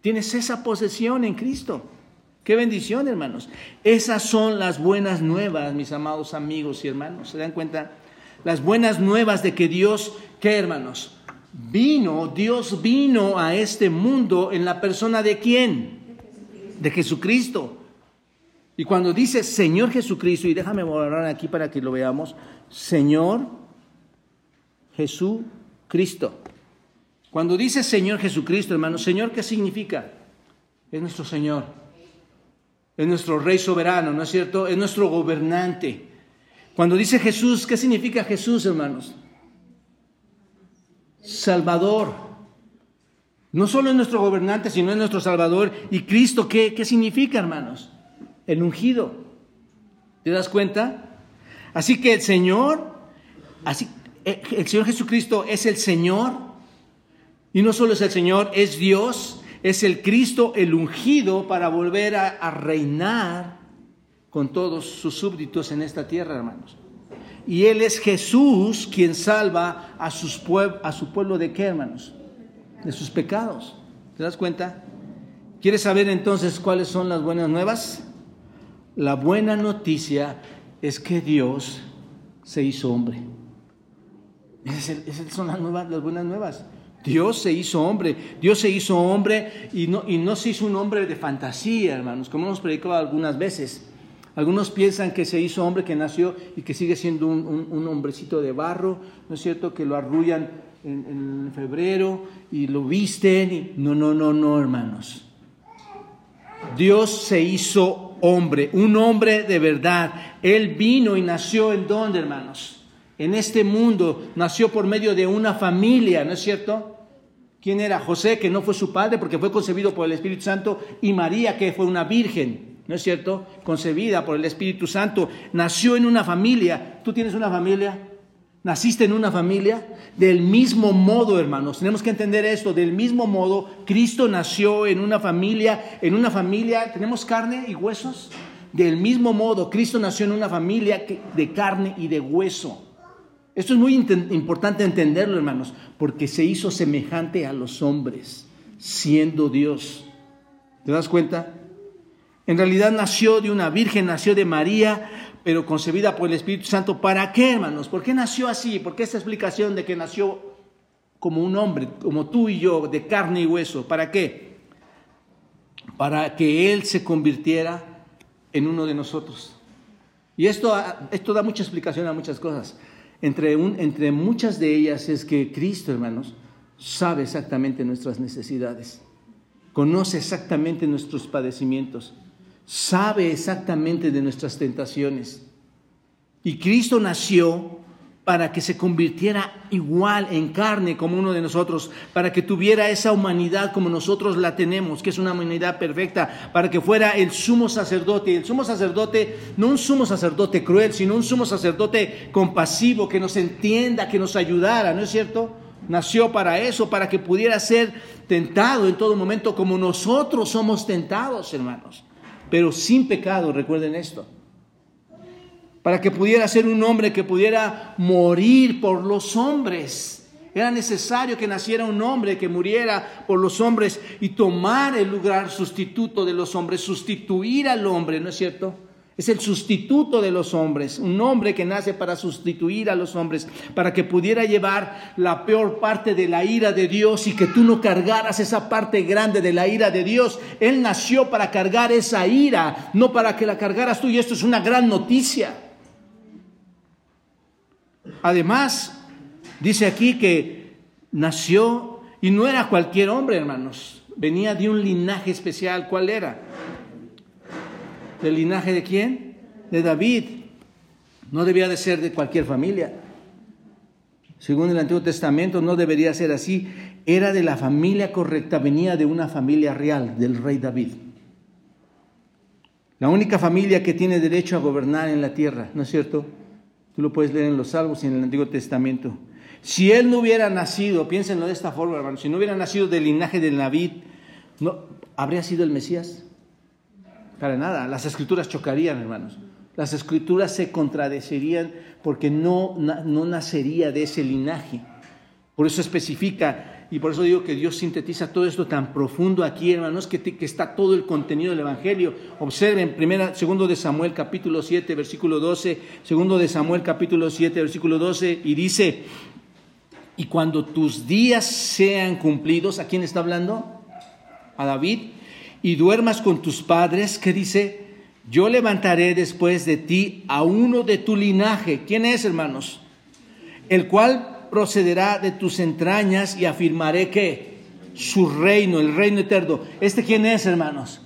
Speaker 2: Tienes esa posesión en Cristo. Qué bendición, hermanos. Esas son las buenas nuevas, mis amados amigos y hermanos. ¿Se dan cuenta? Las buenas nuevas de que Dios, ¿qué hermanos? Vino, Dios vino a este mundo en la persona de quién? De Jesucristo. Y cuando dice Señor Jesucristo, y déjame borrar aquí para que lo veamos, Señor Jesucristo. Cuando dice Señor Jesucristo, hermano, Señor, ¿qué significa? Es nuestro Señor. Es nuestro Rey soberano, ¿no es cierto? Es nuestro gobernante. Cuando dice Jesús, ¿qué significa Jesús, hermanos? Salvador. No solo es nuestro gobernante, sino es nuestro Salvador. ¿Y Cristo qué, qué significa, hermanos? El ungido. ¿Te das cuenta? Así que el Señor, así, eh, el Señor Jesucristo es el Señor. Y no solo es el Señor, es Dios, es el Cristo, el ungido para volver a, reinar con todos sus súbditos en esta tierra, hermanos. Y Él es Jesús quien salva a, sus a su pueblo de qué, hermanos? De sus pecados. ¿Te das cuenta? ¿Quieres saber entonces cuáles son las buenas nuevas? La buena noticia es que Dios se hizo hombre. Esas son las, nuevas, las buenas nuevas. Dios se hizo hombre, Dios se hizo hombre y no, y no se hizo un hombre de fantasía, hermanos, como hemos predicado algunas veces. Algunos piensan que se hizo hombre que nació y que sigue siendo un, hombrecito de barro, ¿no es cierto? Que lo arrullan en, febrero y lo visten. Y... No, no, no, no, hermanos. Dios se hizo hombre, un hombre de verdad. Él vino y nació en dónde, hermanos? En este mundo, nació por medio de una familia, ¿no es cierto? ¿Quién era? José, que no fue su padre porque fue concebido por el Espíritu Santo, y María, que fue una virgen. ¿no es cierto? Concebida por el Espíritu Santo, nació en una familia. ¿Tú tienes una familia? ¿Naciste en una familia? Del mismo modo, hermanos, tenemos que entender esto, del mismo modo, Cristo nació en una familia, en una familia, ¿tenemos carne y huesos? Del mismo modo, Cristo nació en una familia de carne y de hueso. Esto es muy importante entenderlo, hermanos, porque se hizo semejante a los hombres, siendo Dios. ¿Te das cuenta? En realidad nació de una virgen, nació de María, pero concebida por el Espíritu Santo. ¿Para qué, hermanos? ¿Por qué nació así? ¿Por qué esta explicación de que nació como un hombre, como tú y yo, de carne y hueso? ¿Para qué? Para que Él se convirtiera en uno de nosotros. Y esto, esto da mucha explicación a muchas cosas. Entre, entre muchas de ellas es que Cristo, hermanos, sabe exactamente nuestras necesidades, conoce exactamente nuestros padecimientos sabe exactamente de nuestras tentaciones. Y Cristo nació para que se convirtiera igual en carne como uno de nosotros, para que tuviera esa humanidad como nosotros la tenemos, que es una humanidad perfecta, para que fuera el sumo sacerdote. El sumo sacerdote, no un sumo sacerdote cruel, sino un sumo sacerdote compasivo, que nos entienda, que nos ayudara, ¿no es cierto? Nació para eso, para que pudiera ser tentado en todo momento como nosotros somos tentados, hermanos pero sin pecado, recuerden esto. Para que pudiera ser un hombre que pudiera morir por los hombres. Era necesario que naciera un hombre que muriera por los hombres y tomar el lugar sustituto de los hombres, sustituir al hombre, ¿no es cierto? Es el sustituto de los hombres, un hombre que nace para sustituir a los hombres, para que pudiera llevar la peor parte de la ira de Dios y que tú no cargaras esa parte grande de la ira de Dios. Él nació para cargar esa ira, no para que la cargaras tú y esto es una gran noticia. Además, dice aquí que nació y no era cualquier hombre, hermanos, venía de un linaje especial. ¿Cuál era? ¿Del linaje de quién? De David. No debía de ser de cualquier familia. según el Antiguo Testamento, no debería ser así. Era de la familia correcta, venía de una familia real, del rey David. La única familia que tiene derecho a gobernar en la tierra, ¿no es cierto? Lo puedes leer en los Salmos y en el Antiguo Testamento. Si él no hubiera nacido, piénsenlo de esta forma, hermano, si no hubiera nacido del linaje de David, ¿no, ¿habría sido el Mesías? Para nada, las escrituras chocarían, hermanos. Las escrituras se contradecirían porque no, no nacería de ese linaje. Por eso especifica y por eso digo que Dios sintetiza todo esto tan profundo aquí, hermanos, que, que está todo el contenido del Evangelio. Observen, primera, segundo de Samuel capítulo 7, versículo 12, segundo de Samuel capítulo 7, versículo 12, y dice, y cuando tus días sean cumplidos, ¿a quién está hablando? A David, y duermas con tus padres, ¿qué dice? Yo levantaré después de ti a uno de tu linaje. ¿Quién es, hermanos? El cual procederá de tus entrañas y afirmaré que su reino, el reino eterno. ¿Este quién es, hermanos?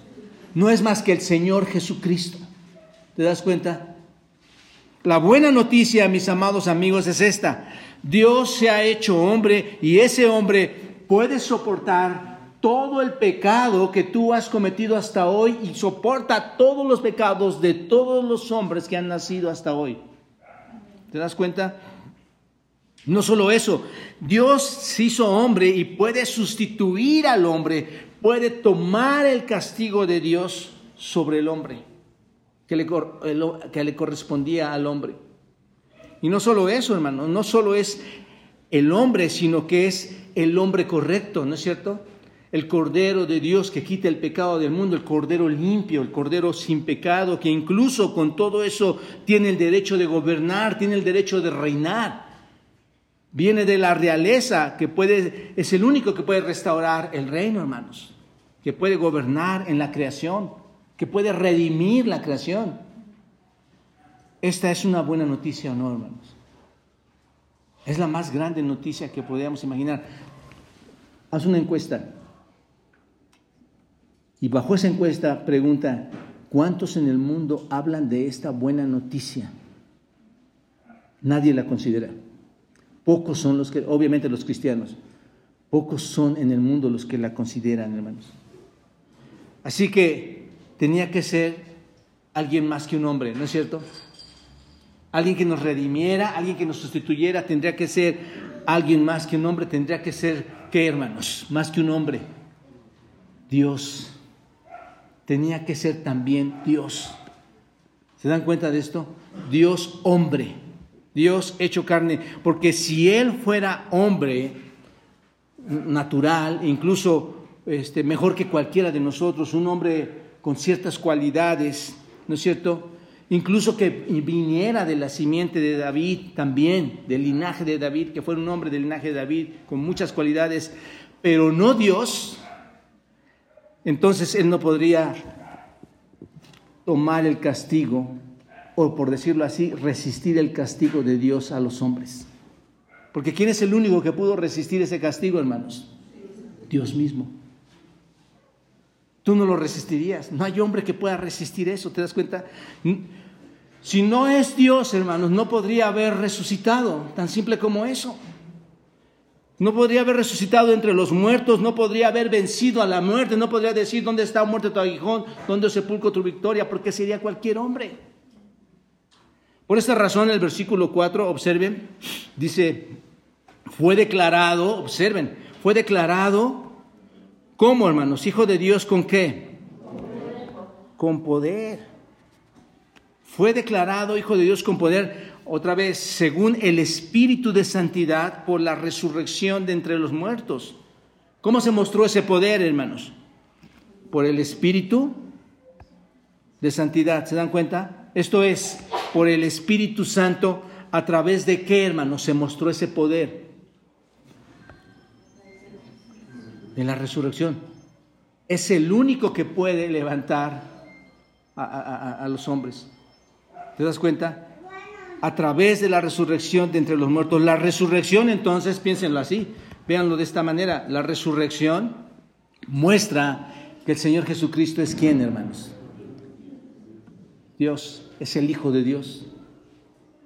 Speaker 2: No es más que el Señor Jesucristo. ¿Te das cuenta? La buena noticia, mis amados amigos, es esta. Dios se ha hecho hombre y ese hombre puede soportar todo el pecado que tú has cometido hasta hoy y soporta todos los pecados de todos los hombres que han nacido hasta hoy. ¿Te das cuenta? No solo eso, Dios se hizo hombre y puede sustituir al hombre, puede tomar el castigo de Dios sobre el hombre, que le, que le correspondía al hombre. Y no solo eso, hermano, no solo es el hombre, sino que es el hombre correcto, ¿no es cierto? El Cordero de Dios que quita el pecado del mundo, el Cordero limpio, el Cordero sin pecado, que incluso con todo eso tiene el derecho de gobernar, tiene el derecho de reinar viene de la realeza, que puede, es el único que puede restaurar el reino, hermanos, que puede gobernar en la creación, que puede redimir la creación. Esta es una buena noticia o no, hermanos. Es la más grande noticia que podríamos imaginar. Haz una encuesta. Y bajo esa encuesta pregunta, ¿cuántos en el mundo hablan de esta buena noticia? Nadie la considera. Pocos son los que, obviamente los cristianos, pocos son en el mundo los que la consideran, hermanos. Así que tenía que ser alguien más que un hombre, ¿no es cierto? Alguien que nos redimiera, alguien que nos sustituyera, tendría que ser alguien más que un hombre, tendría que ser, ¿qué hermanos? Más que un hombre. Dios. Tenía que ser también Dios. ¿Se dan cuenta de esto? Dios hombre. Dios hecho carne, porque si Él fuera hombre natural, incluso este, mejor que cualquiera de nosotros, un hombre con ciertas cualidades, ¿no es cierto? Incluso que viniera de la simiente de David también, del linaje de David, que fuera un hombre del linaje de David con muchas cualidades, pero no Dios, entonces Él no podría tomar el castigo o por decirlo así, resistir el castigo de Dios a los hombres. Porque ¿quién es el único que pudo resistir ese castigo, hermanos? Dios mismo. Tú no lo resistirías. No hay hombre que pueda resistir eso, ¿te das cuenta? Si no es Dios, hermanos, no podría haber resucitado, tan simple como eso. No podría haber resucitado entre los muertos, no podría haber vencido a la muerte, no podría decir dónde está muerte tu aguijón, dónde sepulcro tu victoria, porque sería cualquier hombre. Por esta razón el versículo 4, observen, dice, fue declarado, observen, fue declarado como hermanos, hijo de Dios con qué? Con poder. Fue declarado hijo de Dios con poder, otra vez, según el Espíritu de Santidad por la resurrección de entre los muertos. ¿Cómo se mostró ese poder, hermanos? Por el Espíritu de Santidad. ¿Se dan cuenta? Esto es, por el Espíritu Santo, a través de qué, hermano, se mostró ese poder. De la resurrección. Es el único que puede levantar a, los hombres. ¿Te das cuenta? A través de la resurrección de entre los muertos. La resurrección, entonces, piénsenlo así, véanlo de esta manera. La resurrección muestra que el Señor Jesucristo es quien, hermanos. Dios es el Hijo de Dios.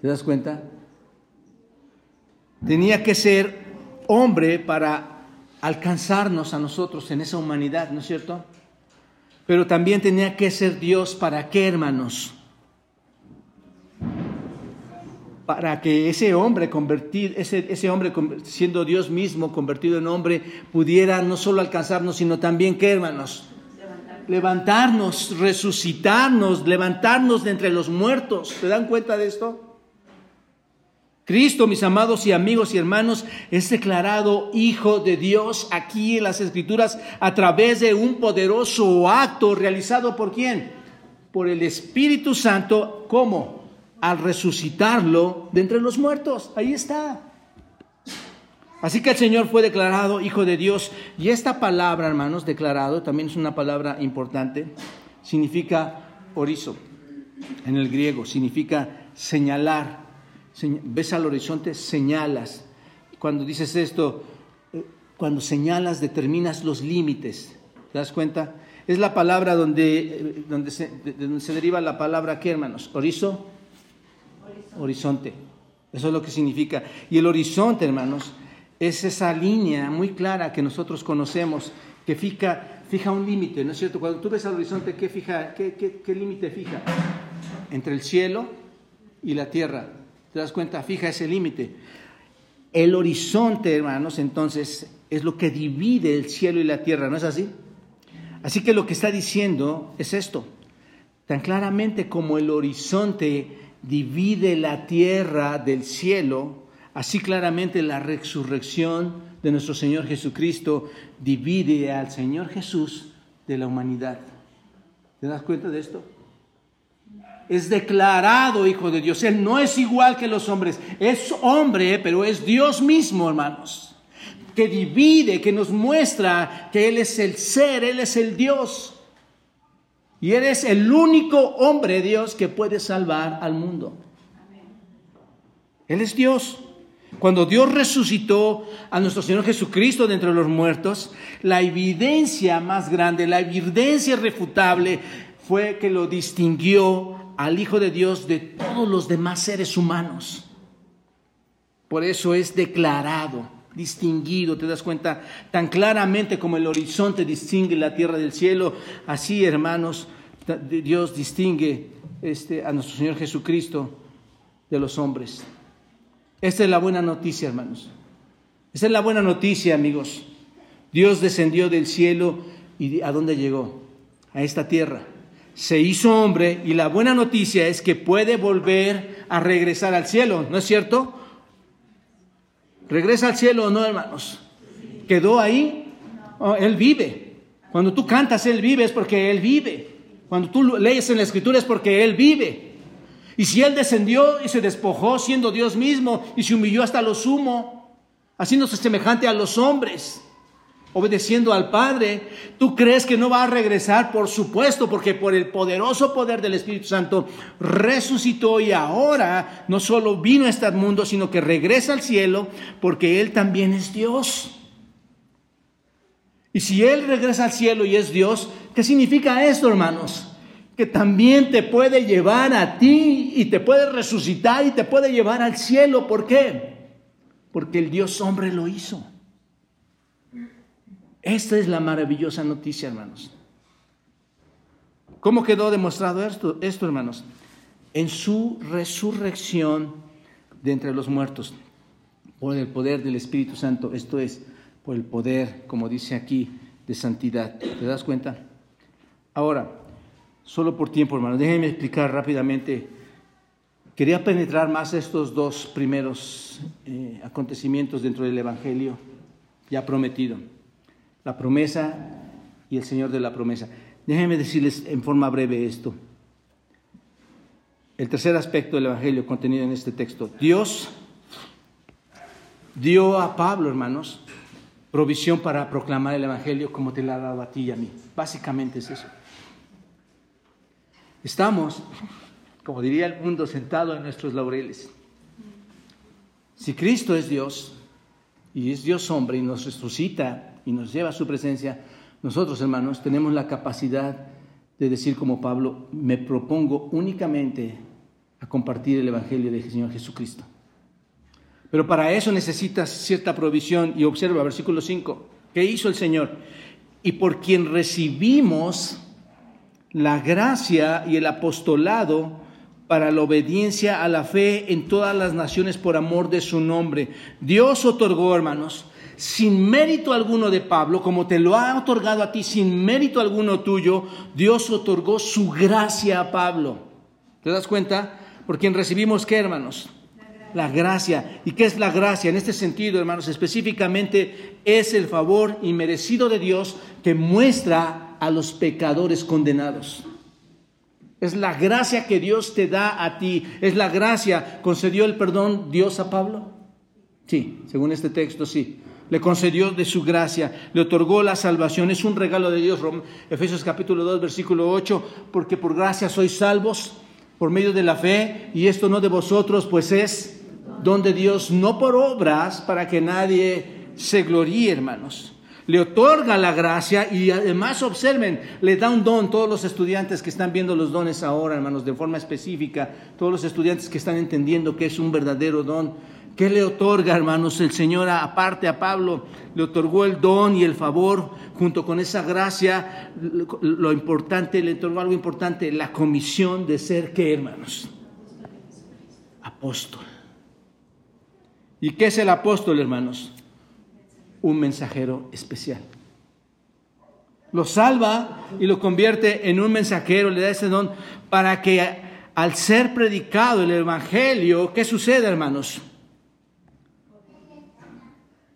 Speaker 2: ¿Te das cuenta? tenía que ser hombre para alcanzarnos a nosotros en esa humanidad, ¿no es cierto? Pero también tenía que ser Dios para qué, hermanos? Para que ese hombre convertido, ese, ese hombre siendo Dios mismo convertido en hombre, pudiera no solo alcanzarnos, sino también qué, hermanos? Levantarnos, resucitarnos, levantarnos de entre los muertos. ¿Se dan cuenta de esto? Cristo, mis amados y amigos y hermanos, es declarado Hijo de Dios aquí en las Escrituras a través de un poderoso acto realizado por quién? Por el Espíritu Santo, ¿cómo? Al resucitarlo de entre los muertos. Ahí está. Así que el Señor fue declarado Hijo de Dios. Y esta palabra, hermanos, declarado, también es una palabra importante, significa orizo. En el griego significa señalar. Ves al horizonte, señalas. Cuando dices esto, eh, cuando señalas, determinas los límites. ¿Te das cuenta? Es la palabra donde, eh, donde, se, donde se deriva la palabra, ¿qué hermanos? Orizo. Horizonte. Eso es lo que significa. Y el horizonte, hermanos, es esa línea muy clara que nosotros conocemos, que fija, fija un límite, ¿no es cierto? Cuando tú ves al horizonte, ¿qué, fija, qué, qué, límite fija? Entre el cielo y la tierra. ¿Te das cuenta? Fija ese límite. El horizonte, hermanos, entonces, es lo que divide el cielo y la tierra, ¿no es así? Así que lo que está diciendo es esto. Tan claramente como el horizonte divide la tierra del cielo, Así claramente la resurrección de nuestro Señor Jesucristo divide al Señor Jesús de la humanidad. ¿Te das cuenta de esto? Es declarado Hijo de Dios. Él no es igual que los hombres. Es hombre, pero es Dios mismo, hermanos. Que divide, que nos muestra que Él es el ser, Él es el Dios. Y Él es el único hombre, Dios, que puede salvar al mundo. Él es Dios. Cuando Dios resucitó a nuestro Señor Jesucristo de entre los muertos, la evidencia más grande, la evidencia irrefutable fue que lo distinguió al Hijo de Dios de todos los demás seres humanos. Por eso es declarado, distinguido, te das cuenta, tan claramente como el horizonte distingue la tierra del cielo, así hermanos, Dios distingue este, a nuestro Señor Jesucristo de los hombres. Esta es la buena noticia, hermanos. Esta es la buena noticia, amigos. Dios descendió del cielo y ¿a dónde llegó? A esta tierra. Se hizo hombre y la buena noticia es que puede volver a regresar al cielo, ¿no es cierto? ¿Regresa al cielo o no, hermanos? ¿Quedó ahí? Oh, él vive. Cuando tú cantas, Él vive, es porque Él vive. Cuando tú lees en la Escritura es porque Él vive. Y si Él descendió y se despojó siendo Dios mismo y se humilló hasta lo sumo, haciéndose semejante a los hombres, obedeciendo al Padre, ¿tú crees que no va a regresar? Por supuesto, porque por el poderoso poder del Espíritu Santo resucitó y ahora no solo vino a este mundo, sino que regresa al cielo porque Él también es Dios. Y si Él regresa al cielo y es Dios, ¿qué significa esto, hermanos? Que también te puede llevar a ti y te puede resucitar y te puede llevar al cielo. ¿Por qué? Porque el Dios hombre lo hizo. Esta es la maravillosa noticia, hermanos. ¿Cómo quedó demostrado esto, esto, hermanos? En su resurrección de entre los muertos, por el poder del Espíritu Santo, esto es, por el poder, como dice aquí, de santidad. ¿Te das cuenta? Ahora, solo por tiempo, hermano. Déjenme explicar rápidamente. Quería penetrar más estos dos primeros eh, acontecimientos dentro del Evangelio ya prometido. La promesa y el Señor de la promesa. Déjenme decirles en forma breve esto. El tercer aspecto del Evangelio contenido en este texto. Dios dio a Pablo, hermanos, provisión para proclamar el Evangelio como te la ha dado a ti y a mí. Básicamente es eso. Estamos, como diría el mundo, sentado en nuestros laureles. Si Cristo es Dios y es Dios hombre y nos resucita y nos lleva a su presencia, nosotros hermanos tenemos la capacidad de decir como Pablo, me propongo únicamente a compartir el Evangelio del Señor Jesucristo. Pero para eso necesitas cierta provisión. Y observa, versículo 5, ¿qué hizo el Señor? Y por quien recibimos la gracia y el apostolado para la obediencia a la fe en todas las naciones por amor de su nombre. Dios otorgó, hermanos, sin mérito alguno de Pablo, como te lo ha otorgado a ti, sin mérito alguno tuyo, Dios otorgó su gracia a Pablo. ¿Te das cuenta? Por quien recibimos qué, hermanos? La gracia. ¿Y qué es la gracia? En este sentido, hermanos, específicamente es el favor inmerecido de Dios que muestra a los pecadores condenados. Es la gracia que Dios te da a ti. Es la gracia. ¿Concedió el perdón Dios a Pablo? Sí, según este texto, sí. Le concedió de su gracia, le otorgó la salvación. Es un regalo de Dios. Efesios capítulo 2, versículo 8. Porque por gracia sois salvos por medio de la fe. Y esto no de vosotros, pues es don de Dios, no por obras, para que nadie se gloríe, hermanos le otorga la gracia y además observen, le da un don. Todos los estudiantes que están viendo los dones ahora, hermanos, de forma específica, todos los estudiantes que están entendiendo que es un verdadero don. ¿Qué le otorga, hermanos? El Señor, aparte a Pablo, le otorgó el don y el favor, junto con esa gracia, lo importante, le otorgó algo importante, la comisión de ser, ¿qué, hermanos? Apóstol. ¿Y qué es el apóstol, hermanos? Un mensajero especial. Lo salva y lo convierte en un mensajero, le da ese don para que al ser predicado el Evangelio, ¿qué sucede, hermanos?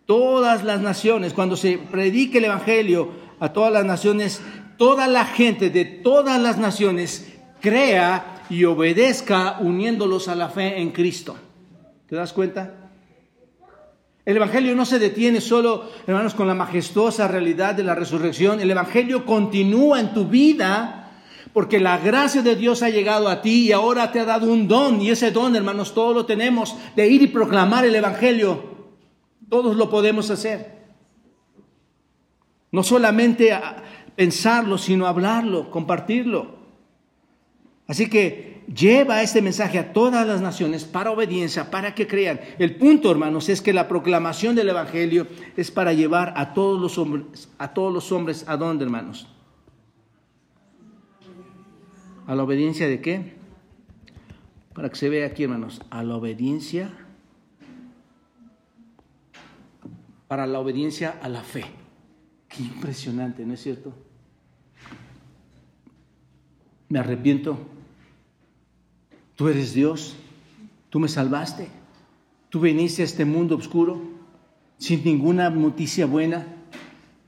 Speaker 2: Todas las naciones, cuando se predique el Evangelio a todas las naciones, toda la gente de todas las naciones crea y obedezca uniéndolos a la fe en Cristo. ¿Te das cuenta? El Evangelio no se detiene solo, hermanos, con la majestuosa realidad de la resurrección. El Evangelio continúa en tu vida porque la gracia de Dios ha llegado a ti y ahora te ha dado un don. Y ese don, hermanos, todos lo tenemos de ir y proclamar el Evangelio. Todos lo podemos hacer. No solamente pensarlo, sino hablarlo, compartirlo. Así que lleva este mensaje a todas las naciones para obediencia, para que crean. El punto, hermanos, es que la proclamación del Evangelio es para llevar a todos los hombres, a todos los hombres, ¿a dónde, hermanos? ¿A la obediencia de qué? Para que se vea aquí, hermanos, a la obediencia, para la obediencia a la fe. Qué impresionante, ¿no es cierto? Me arrepiento Tú eres Dios, tú me salvaste, tú viniste a este mundo oscuro sin ninguna noticia buena,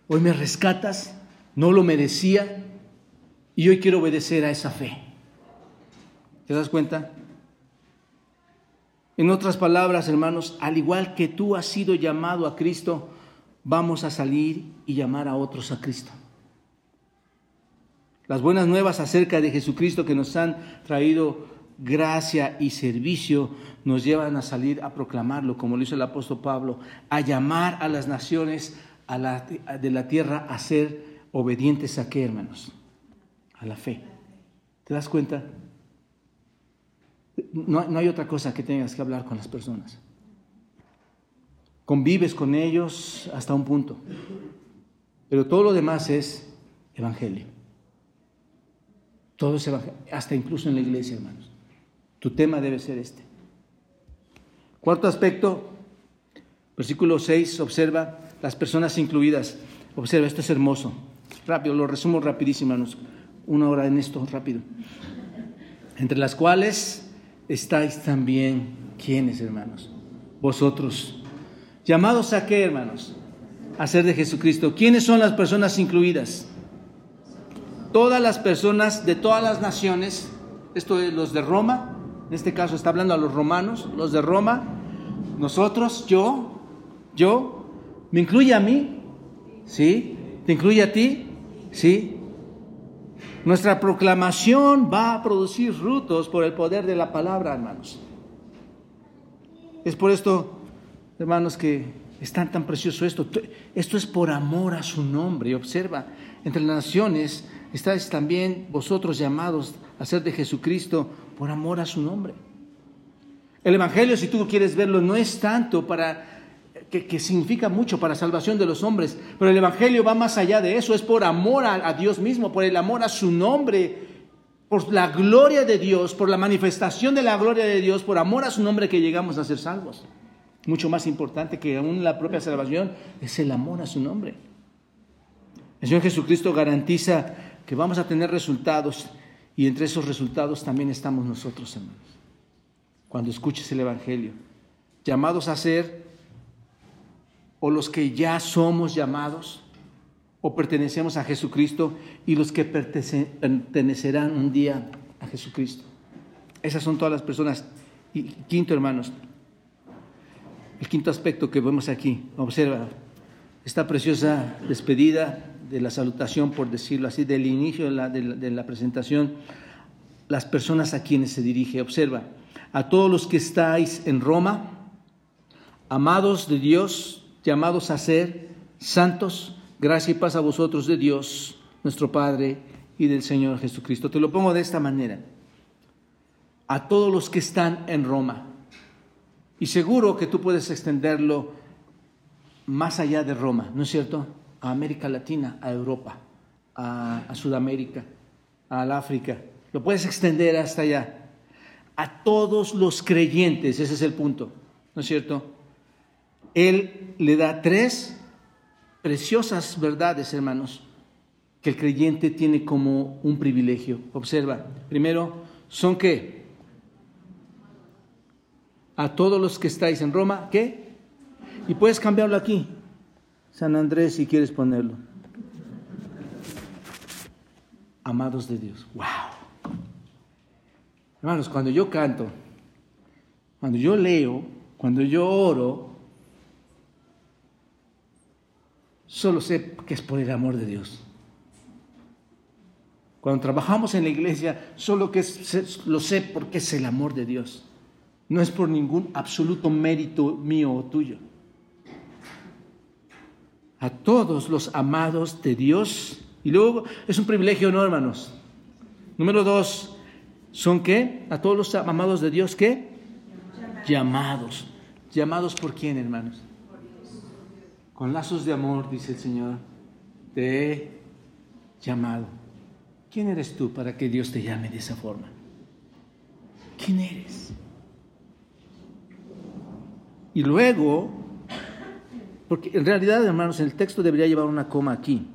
Speaker 2: hoy me rescatas, no lo merecía y hoy quiero obedecer a esa fe. ¿Te das cuenta? En otras palabras, hermanos, al igual que tú has sido llamado a Cristo, vamos a salir y llamar a otros a Cristo. Las buenas nuevas acerca de Jesucristo que nos han traído gracia y servicio nos llevan a salir a proclamarlo, como lo hizo el apóstol Pablo, a llamar a las naciones de la tierra a ser obedientes a qué, hermanos? A la fe. ¿Te das cuenta? No, no hay otra cosa que tengas que hablar con las personas. Convives con ellos hasta un punto, pero todo lo demás es evangelio. Todo es evangelio, hasta incluso en la iglesia, hermanos. Tu tema debe ser este. Cuarto aspecto, versículo 6, observa las personas incluidas. Observa, esto es hermoso. Rápido, lo resumo rapidísimo, hermanos. Una hora en esto, rápido. Entre las cuales estáis también, ¿quiénes, hermanos? Vosotros. ¿Llamados a qué, hermanos? A ser de Jesucristo. ¿Quiénes son las personas incluidas? Todas las personas de todas las naciones, esto es los de Roma, en este caso está hablando a los romanos, los de Roma, nosotros, yo, yo, ¿me incluye a mí? ¿Sí? ¿Te incluye a ti? ¿Sí? Nuestra proclamación va a producir frutos por el poder de la palabra, hermanos. Es por esto, hermanos, que es tan, precioso esto. Esto es por amor a su nombre. Observa, entre las naciones estáis también vosotros llamados a ser de Jesucristo por amor a su nombre. El Evangelio, si tú quieres verlo, no es tanto para que, significa mucho para salvación de los hombres, pero el Evangelio va más allá de eso, es por amor a, a Dios mismo, por el amor a su nombre, por la gloria de Dios, por la manifestación de la gloria de Dios, por amor a su nombre que llegamos a ser salvos. Mucho más importante que aún la propia salvación es el amor a su nombre. El Señor Jesucristo garantiza que vamos a tener resultados y entre esos resultados también estamos nosotros, hermanos. Cuando escuches el Evangelio, llamados a ser o los que ya somos llamados o pertenecemos a Jesucristo y los que pertenecerán un día a Jesucristo. Esas son todas las personas. Y quinto, hermanos, el quinto aspecto que vemos aquí, observa esta preciosa despedida de la salutación, por decirlo así, del inicio de la, presentación, las personas a quienes se dirige. Observa, a todos los que estáis en Roma, amados de Dios, llamados a ser santos, gracia y paz a vosotros de Dios, nuestro Padre y del Señor Jesucristo. Te lo pongo de esta manera. A todos los que están en Roma. Y seguro que tú puedes extenderlo más allá de Roma, ¿no es cierto? A América Latina, a Europa, a, Sudamérica, al África. Lo puedes extender hasta allá. A todos los creyentes, ese es el punto, ¿no es cierto? Él le da tres preciosas verdades, hermanos, que el creyente tiene como un privilegio. Observa, primero, son qué? A todos los que estáis en Roma, ¿qué? Y puedes cambiarlo aquí, San Andrés, si quieres ponerlo. Amados de Dios. ¡Wow! Hermanos, cuando yo canto, cuando yo leo, cuando yo oro, Solo sé que es por el amor de Dios. Cuando trabajamos en la iglesia, solo que lo sé porque es el amor de Dios. No es por ningún absoluto mérito mío o tuyo. A todos los amados de Dios. Y luego es un privilegio, ¿no, hermanos? Número dos, ¿son qué? A todos los amados de Dios, ¿qué? Llamados. ¿Llamados por quién, hermanos? Con lazos de amor, dice el Señor, te he llamado. ¿Quién eres tú para que Dios te llame de esa forma? ¿Quién eres? Y luego, porque en realidad, hermanos, el texto debería llevar una coma aquí.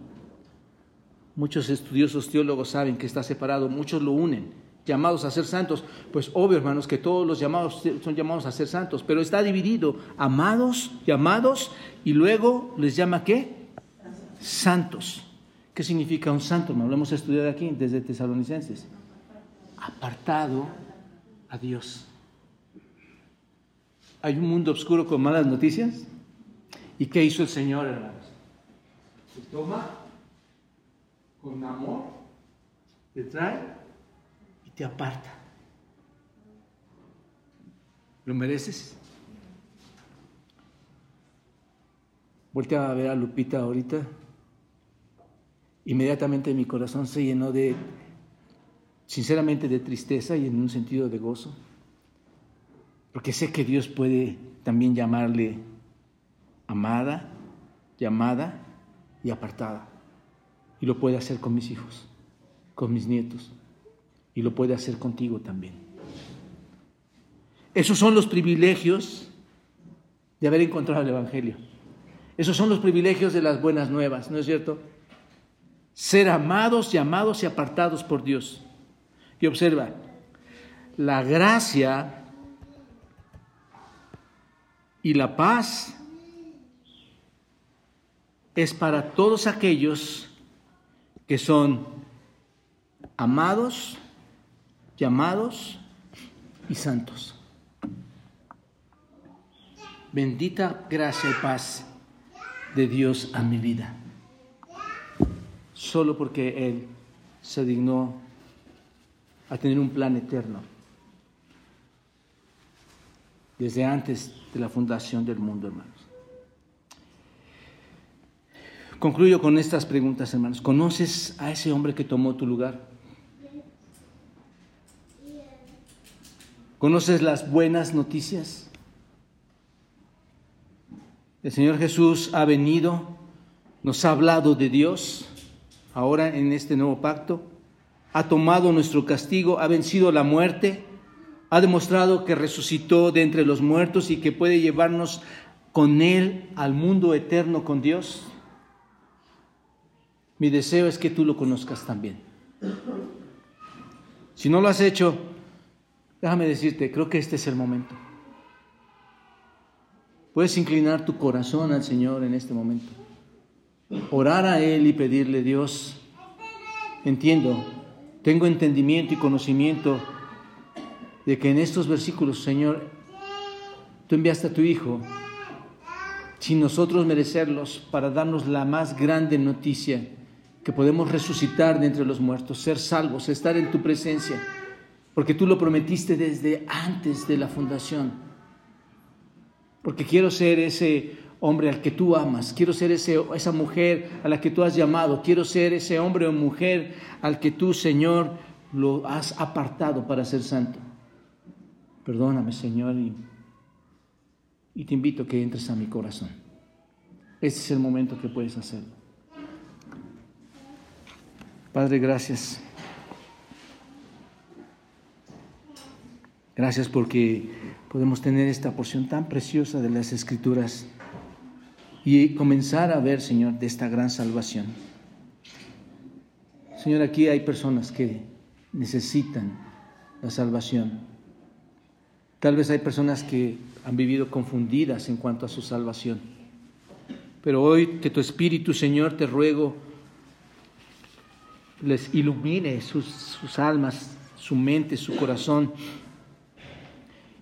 Speaker 2: Muchos estudiosos teólogos saben que está separado, muchos lo unen llamados a ser santos, pues obvio, hermanos, que todos los llamados son llamados a ser santos, pero está dividido, amados, llamados, y luego les llama qué? Santos. ¿Qué significa un santo, hermano? Lo hemos estudiado aquí desde Tesalonicenses. Apartado a Dios. Hay un mundo oscuro con malas noticias. ¿Y qué hizo el Señor, hermanos? Se toma con amor, te trae te aparta. ¿Lo mereces? Voltea a ver a Lupita ahorita. Inmediatamente mi corazón se llenó de, sinceramente, de tristeza y en un sentido de gozo. Porque sé que Dios puede también llamarle amada, llamada y apartada. Y lo puede hacer con mis hijos, con mis nietos y lo puede hacer contigo también. Esos son los privilegios de haber encontrado el Evangelio. Esos son los privilegios de las buenas nuevas, ¿no es cierto? Ser amados, llamados y apartados por Dios. Y observa, la gracia y la paz es para todos aquellos que son amados, llamados y santos. Bendita gracia y paz de Dios a mi vida. Solo porque Él se dignó a tener un plan eterno desde antes de la fundación del mundo, hermanos. Concluyo con estas preguntas, hermanos. ¿Conoces a ese hombre que tomó tu lugar? ¿Conoces las buenas noticias? El Señor Jesús ha venido, nos ha hablado de Dios, ahora en este nuevo pacto, ha tomado nuestro castigo, ha vencido la muerte, ha demostrado que resucitó de entre los muertos y que puede llevarnos con Él al mundo eterno con Dios. Mi deseo es que tú lo conozcas también. Si no lo has hecho, déjame decirte, creo que este es el momento. Puedes inclinar tu corazón al Señor en este momento. Orar a Él y pedirle, Dios, entiendo, tengo entendimiento y conocimiento de que en estos versículos, Señor, tú enviaste a tu Hijo sin nosotros merecerlos para darnos la más grande noticia que podemos resucitar de entre los muertos, ser salvos, estar en tu presencia, porque tú lo prometiste desde antes de la fundación. Porque quiero ser ese hombre al que tú amas, quiero ser ese, esa mujer a la que tú has llamado, quiero ser ese hombre o mujer al que tú, Señor, lo has apartado para ser santo. Perdóname, Señor, y, y te invito a que entres a mi corazón. Este es el momento que puedes hacerlo. Padre, gracias. Gracias porque podemos tener esta porción tan preciosa de las Escrituras y comenzar a ver, Señor, de esta gran salvación. Señor, aquí hay personas que necesitan la salvación. Tal vez hay personas que han vivido confundidas en cuanto a su salvación. Pero hoy que tu Espíritu, Señor, te ruego, les ilumine sus, almas, su mente, su corazón,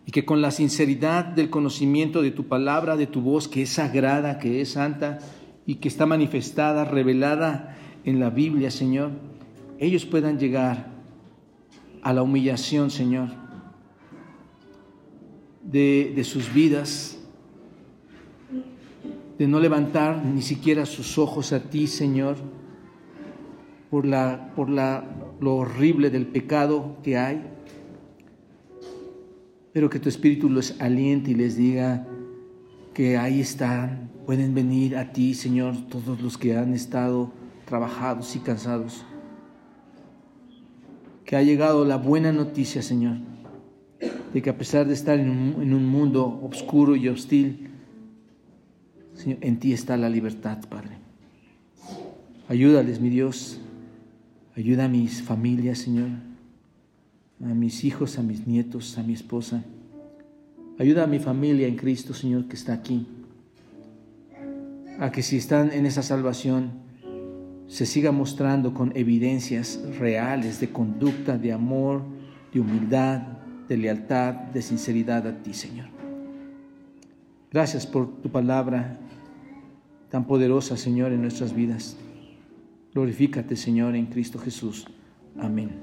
Speaker 2: y que con la sinceridad del conocimiento de tu palabra, de tu voz, que es sagrada, que es santa y que está manifestada, revelada en la Biblia, Señor, ellos puedan llegar a la humillación, Señor, de, de sus vidas, de no levantar ni siquiera sus ojos a ti, Señor, por, la, por la, lo horrible del pecado que hay, pero que tu Espíritu los aliente y les diga que ahí están, pueden venir a ti, Señor, todos los que han estado trabajados y cansados. Que ha llegado la buena noticia, Señor, de que a pesar de estar en un, en un mundo oscuro y hostil, Señor, en ti está la libertad, Padre. Ayúdales, mi Dios, Ayuda a mis familias, Señor, a mis hijos, a mis nietos, a mi esposa. Ayuda a mi familia en Cristo, Señor, que está aquí. A que si están en esa salvación, se siga mostrando con evidencias reales de conducta, de amor, de humildad, de lealtad, de sinceridad a ti, Señor. Gracias por tu palabra tan poderosa, Señor, en nuestras vidas. Glorifícate, Señor, en Cristo Jesús. Amén.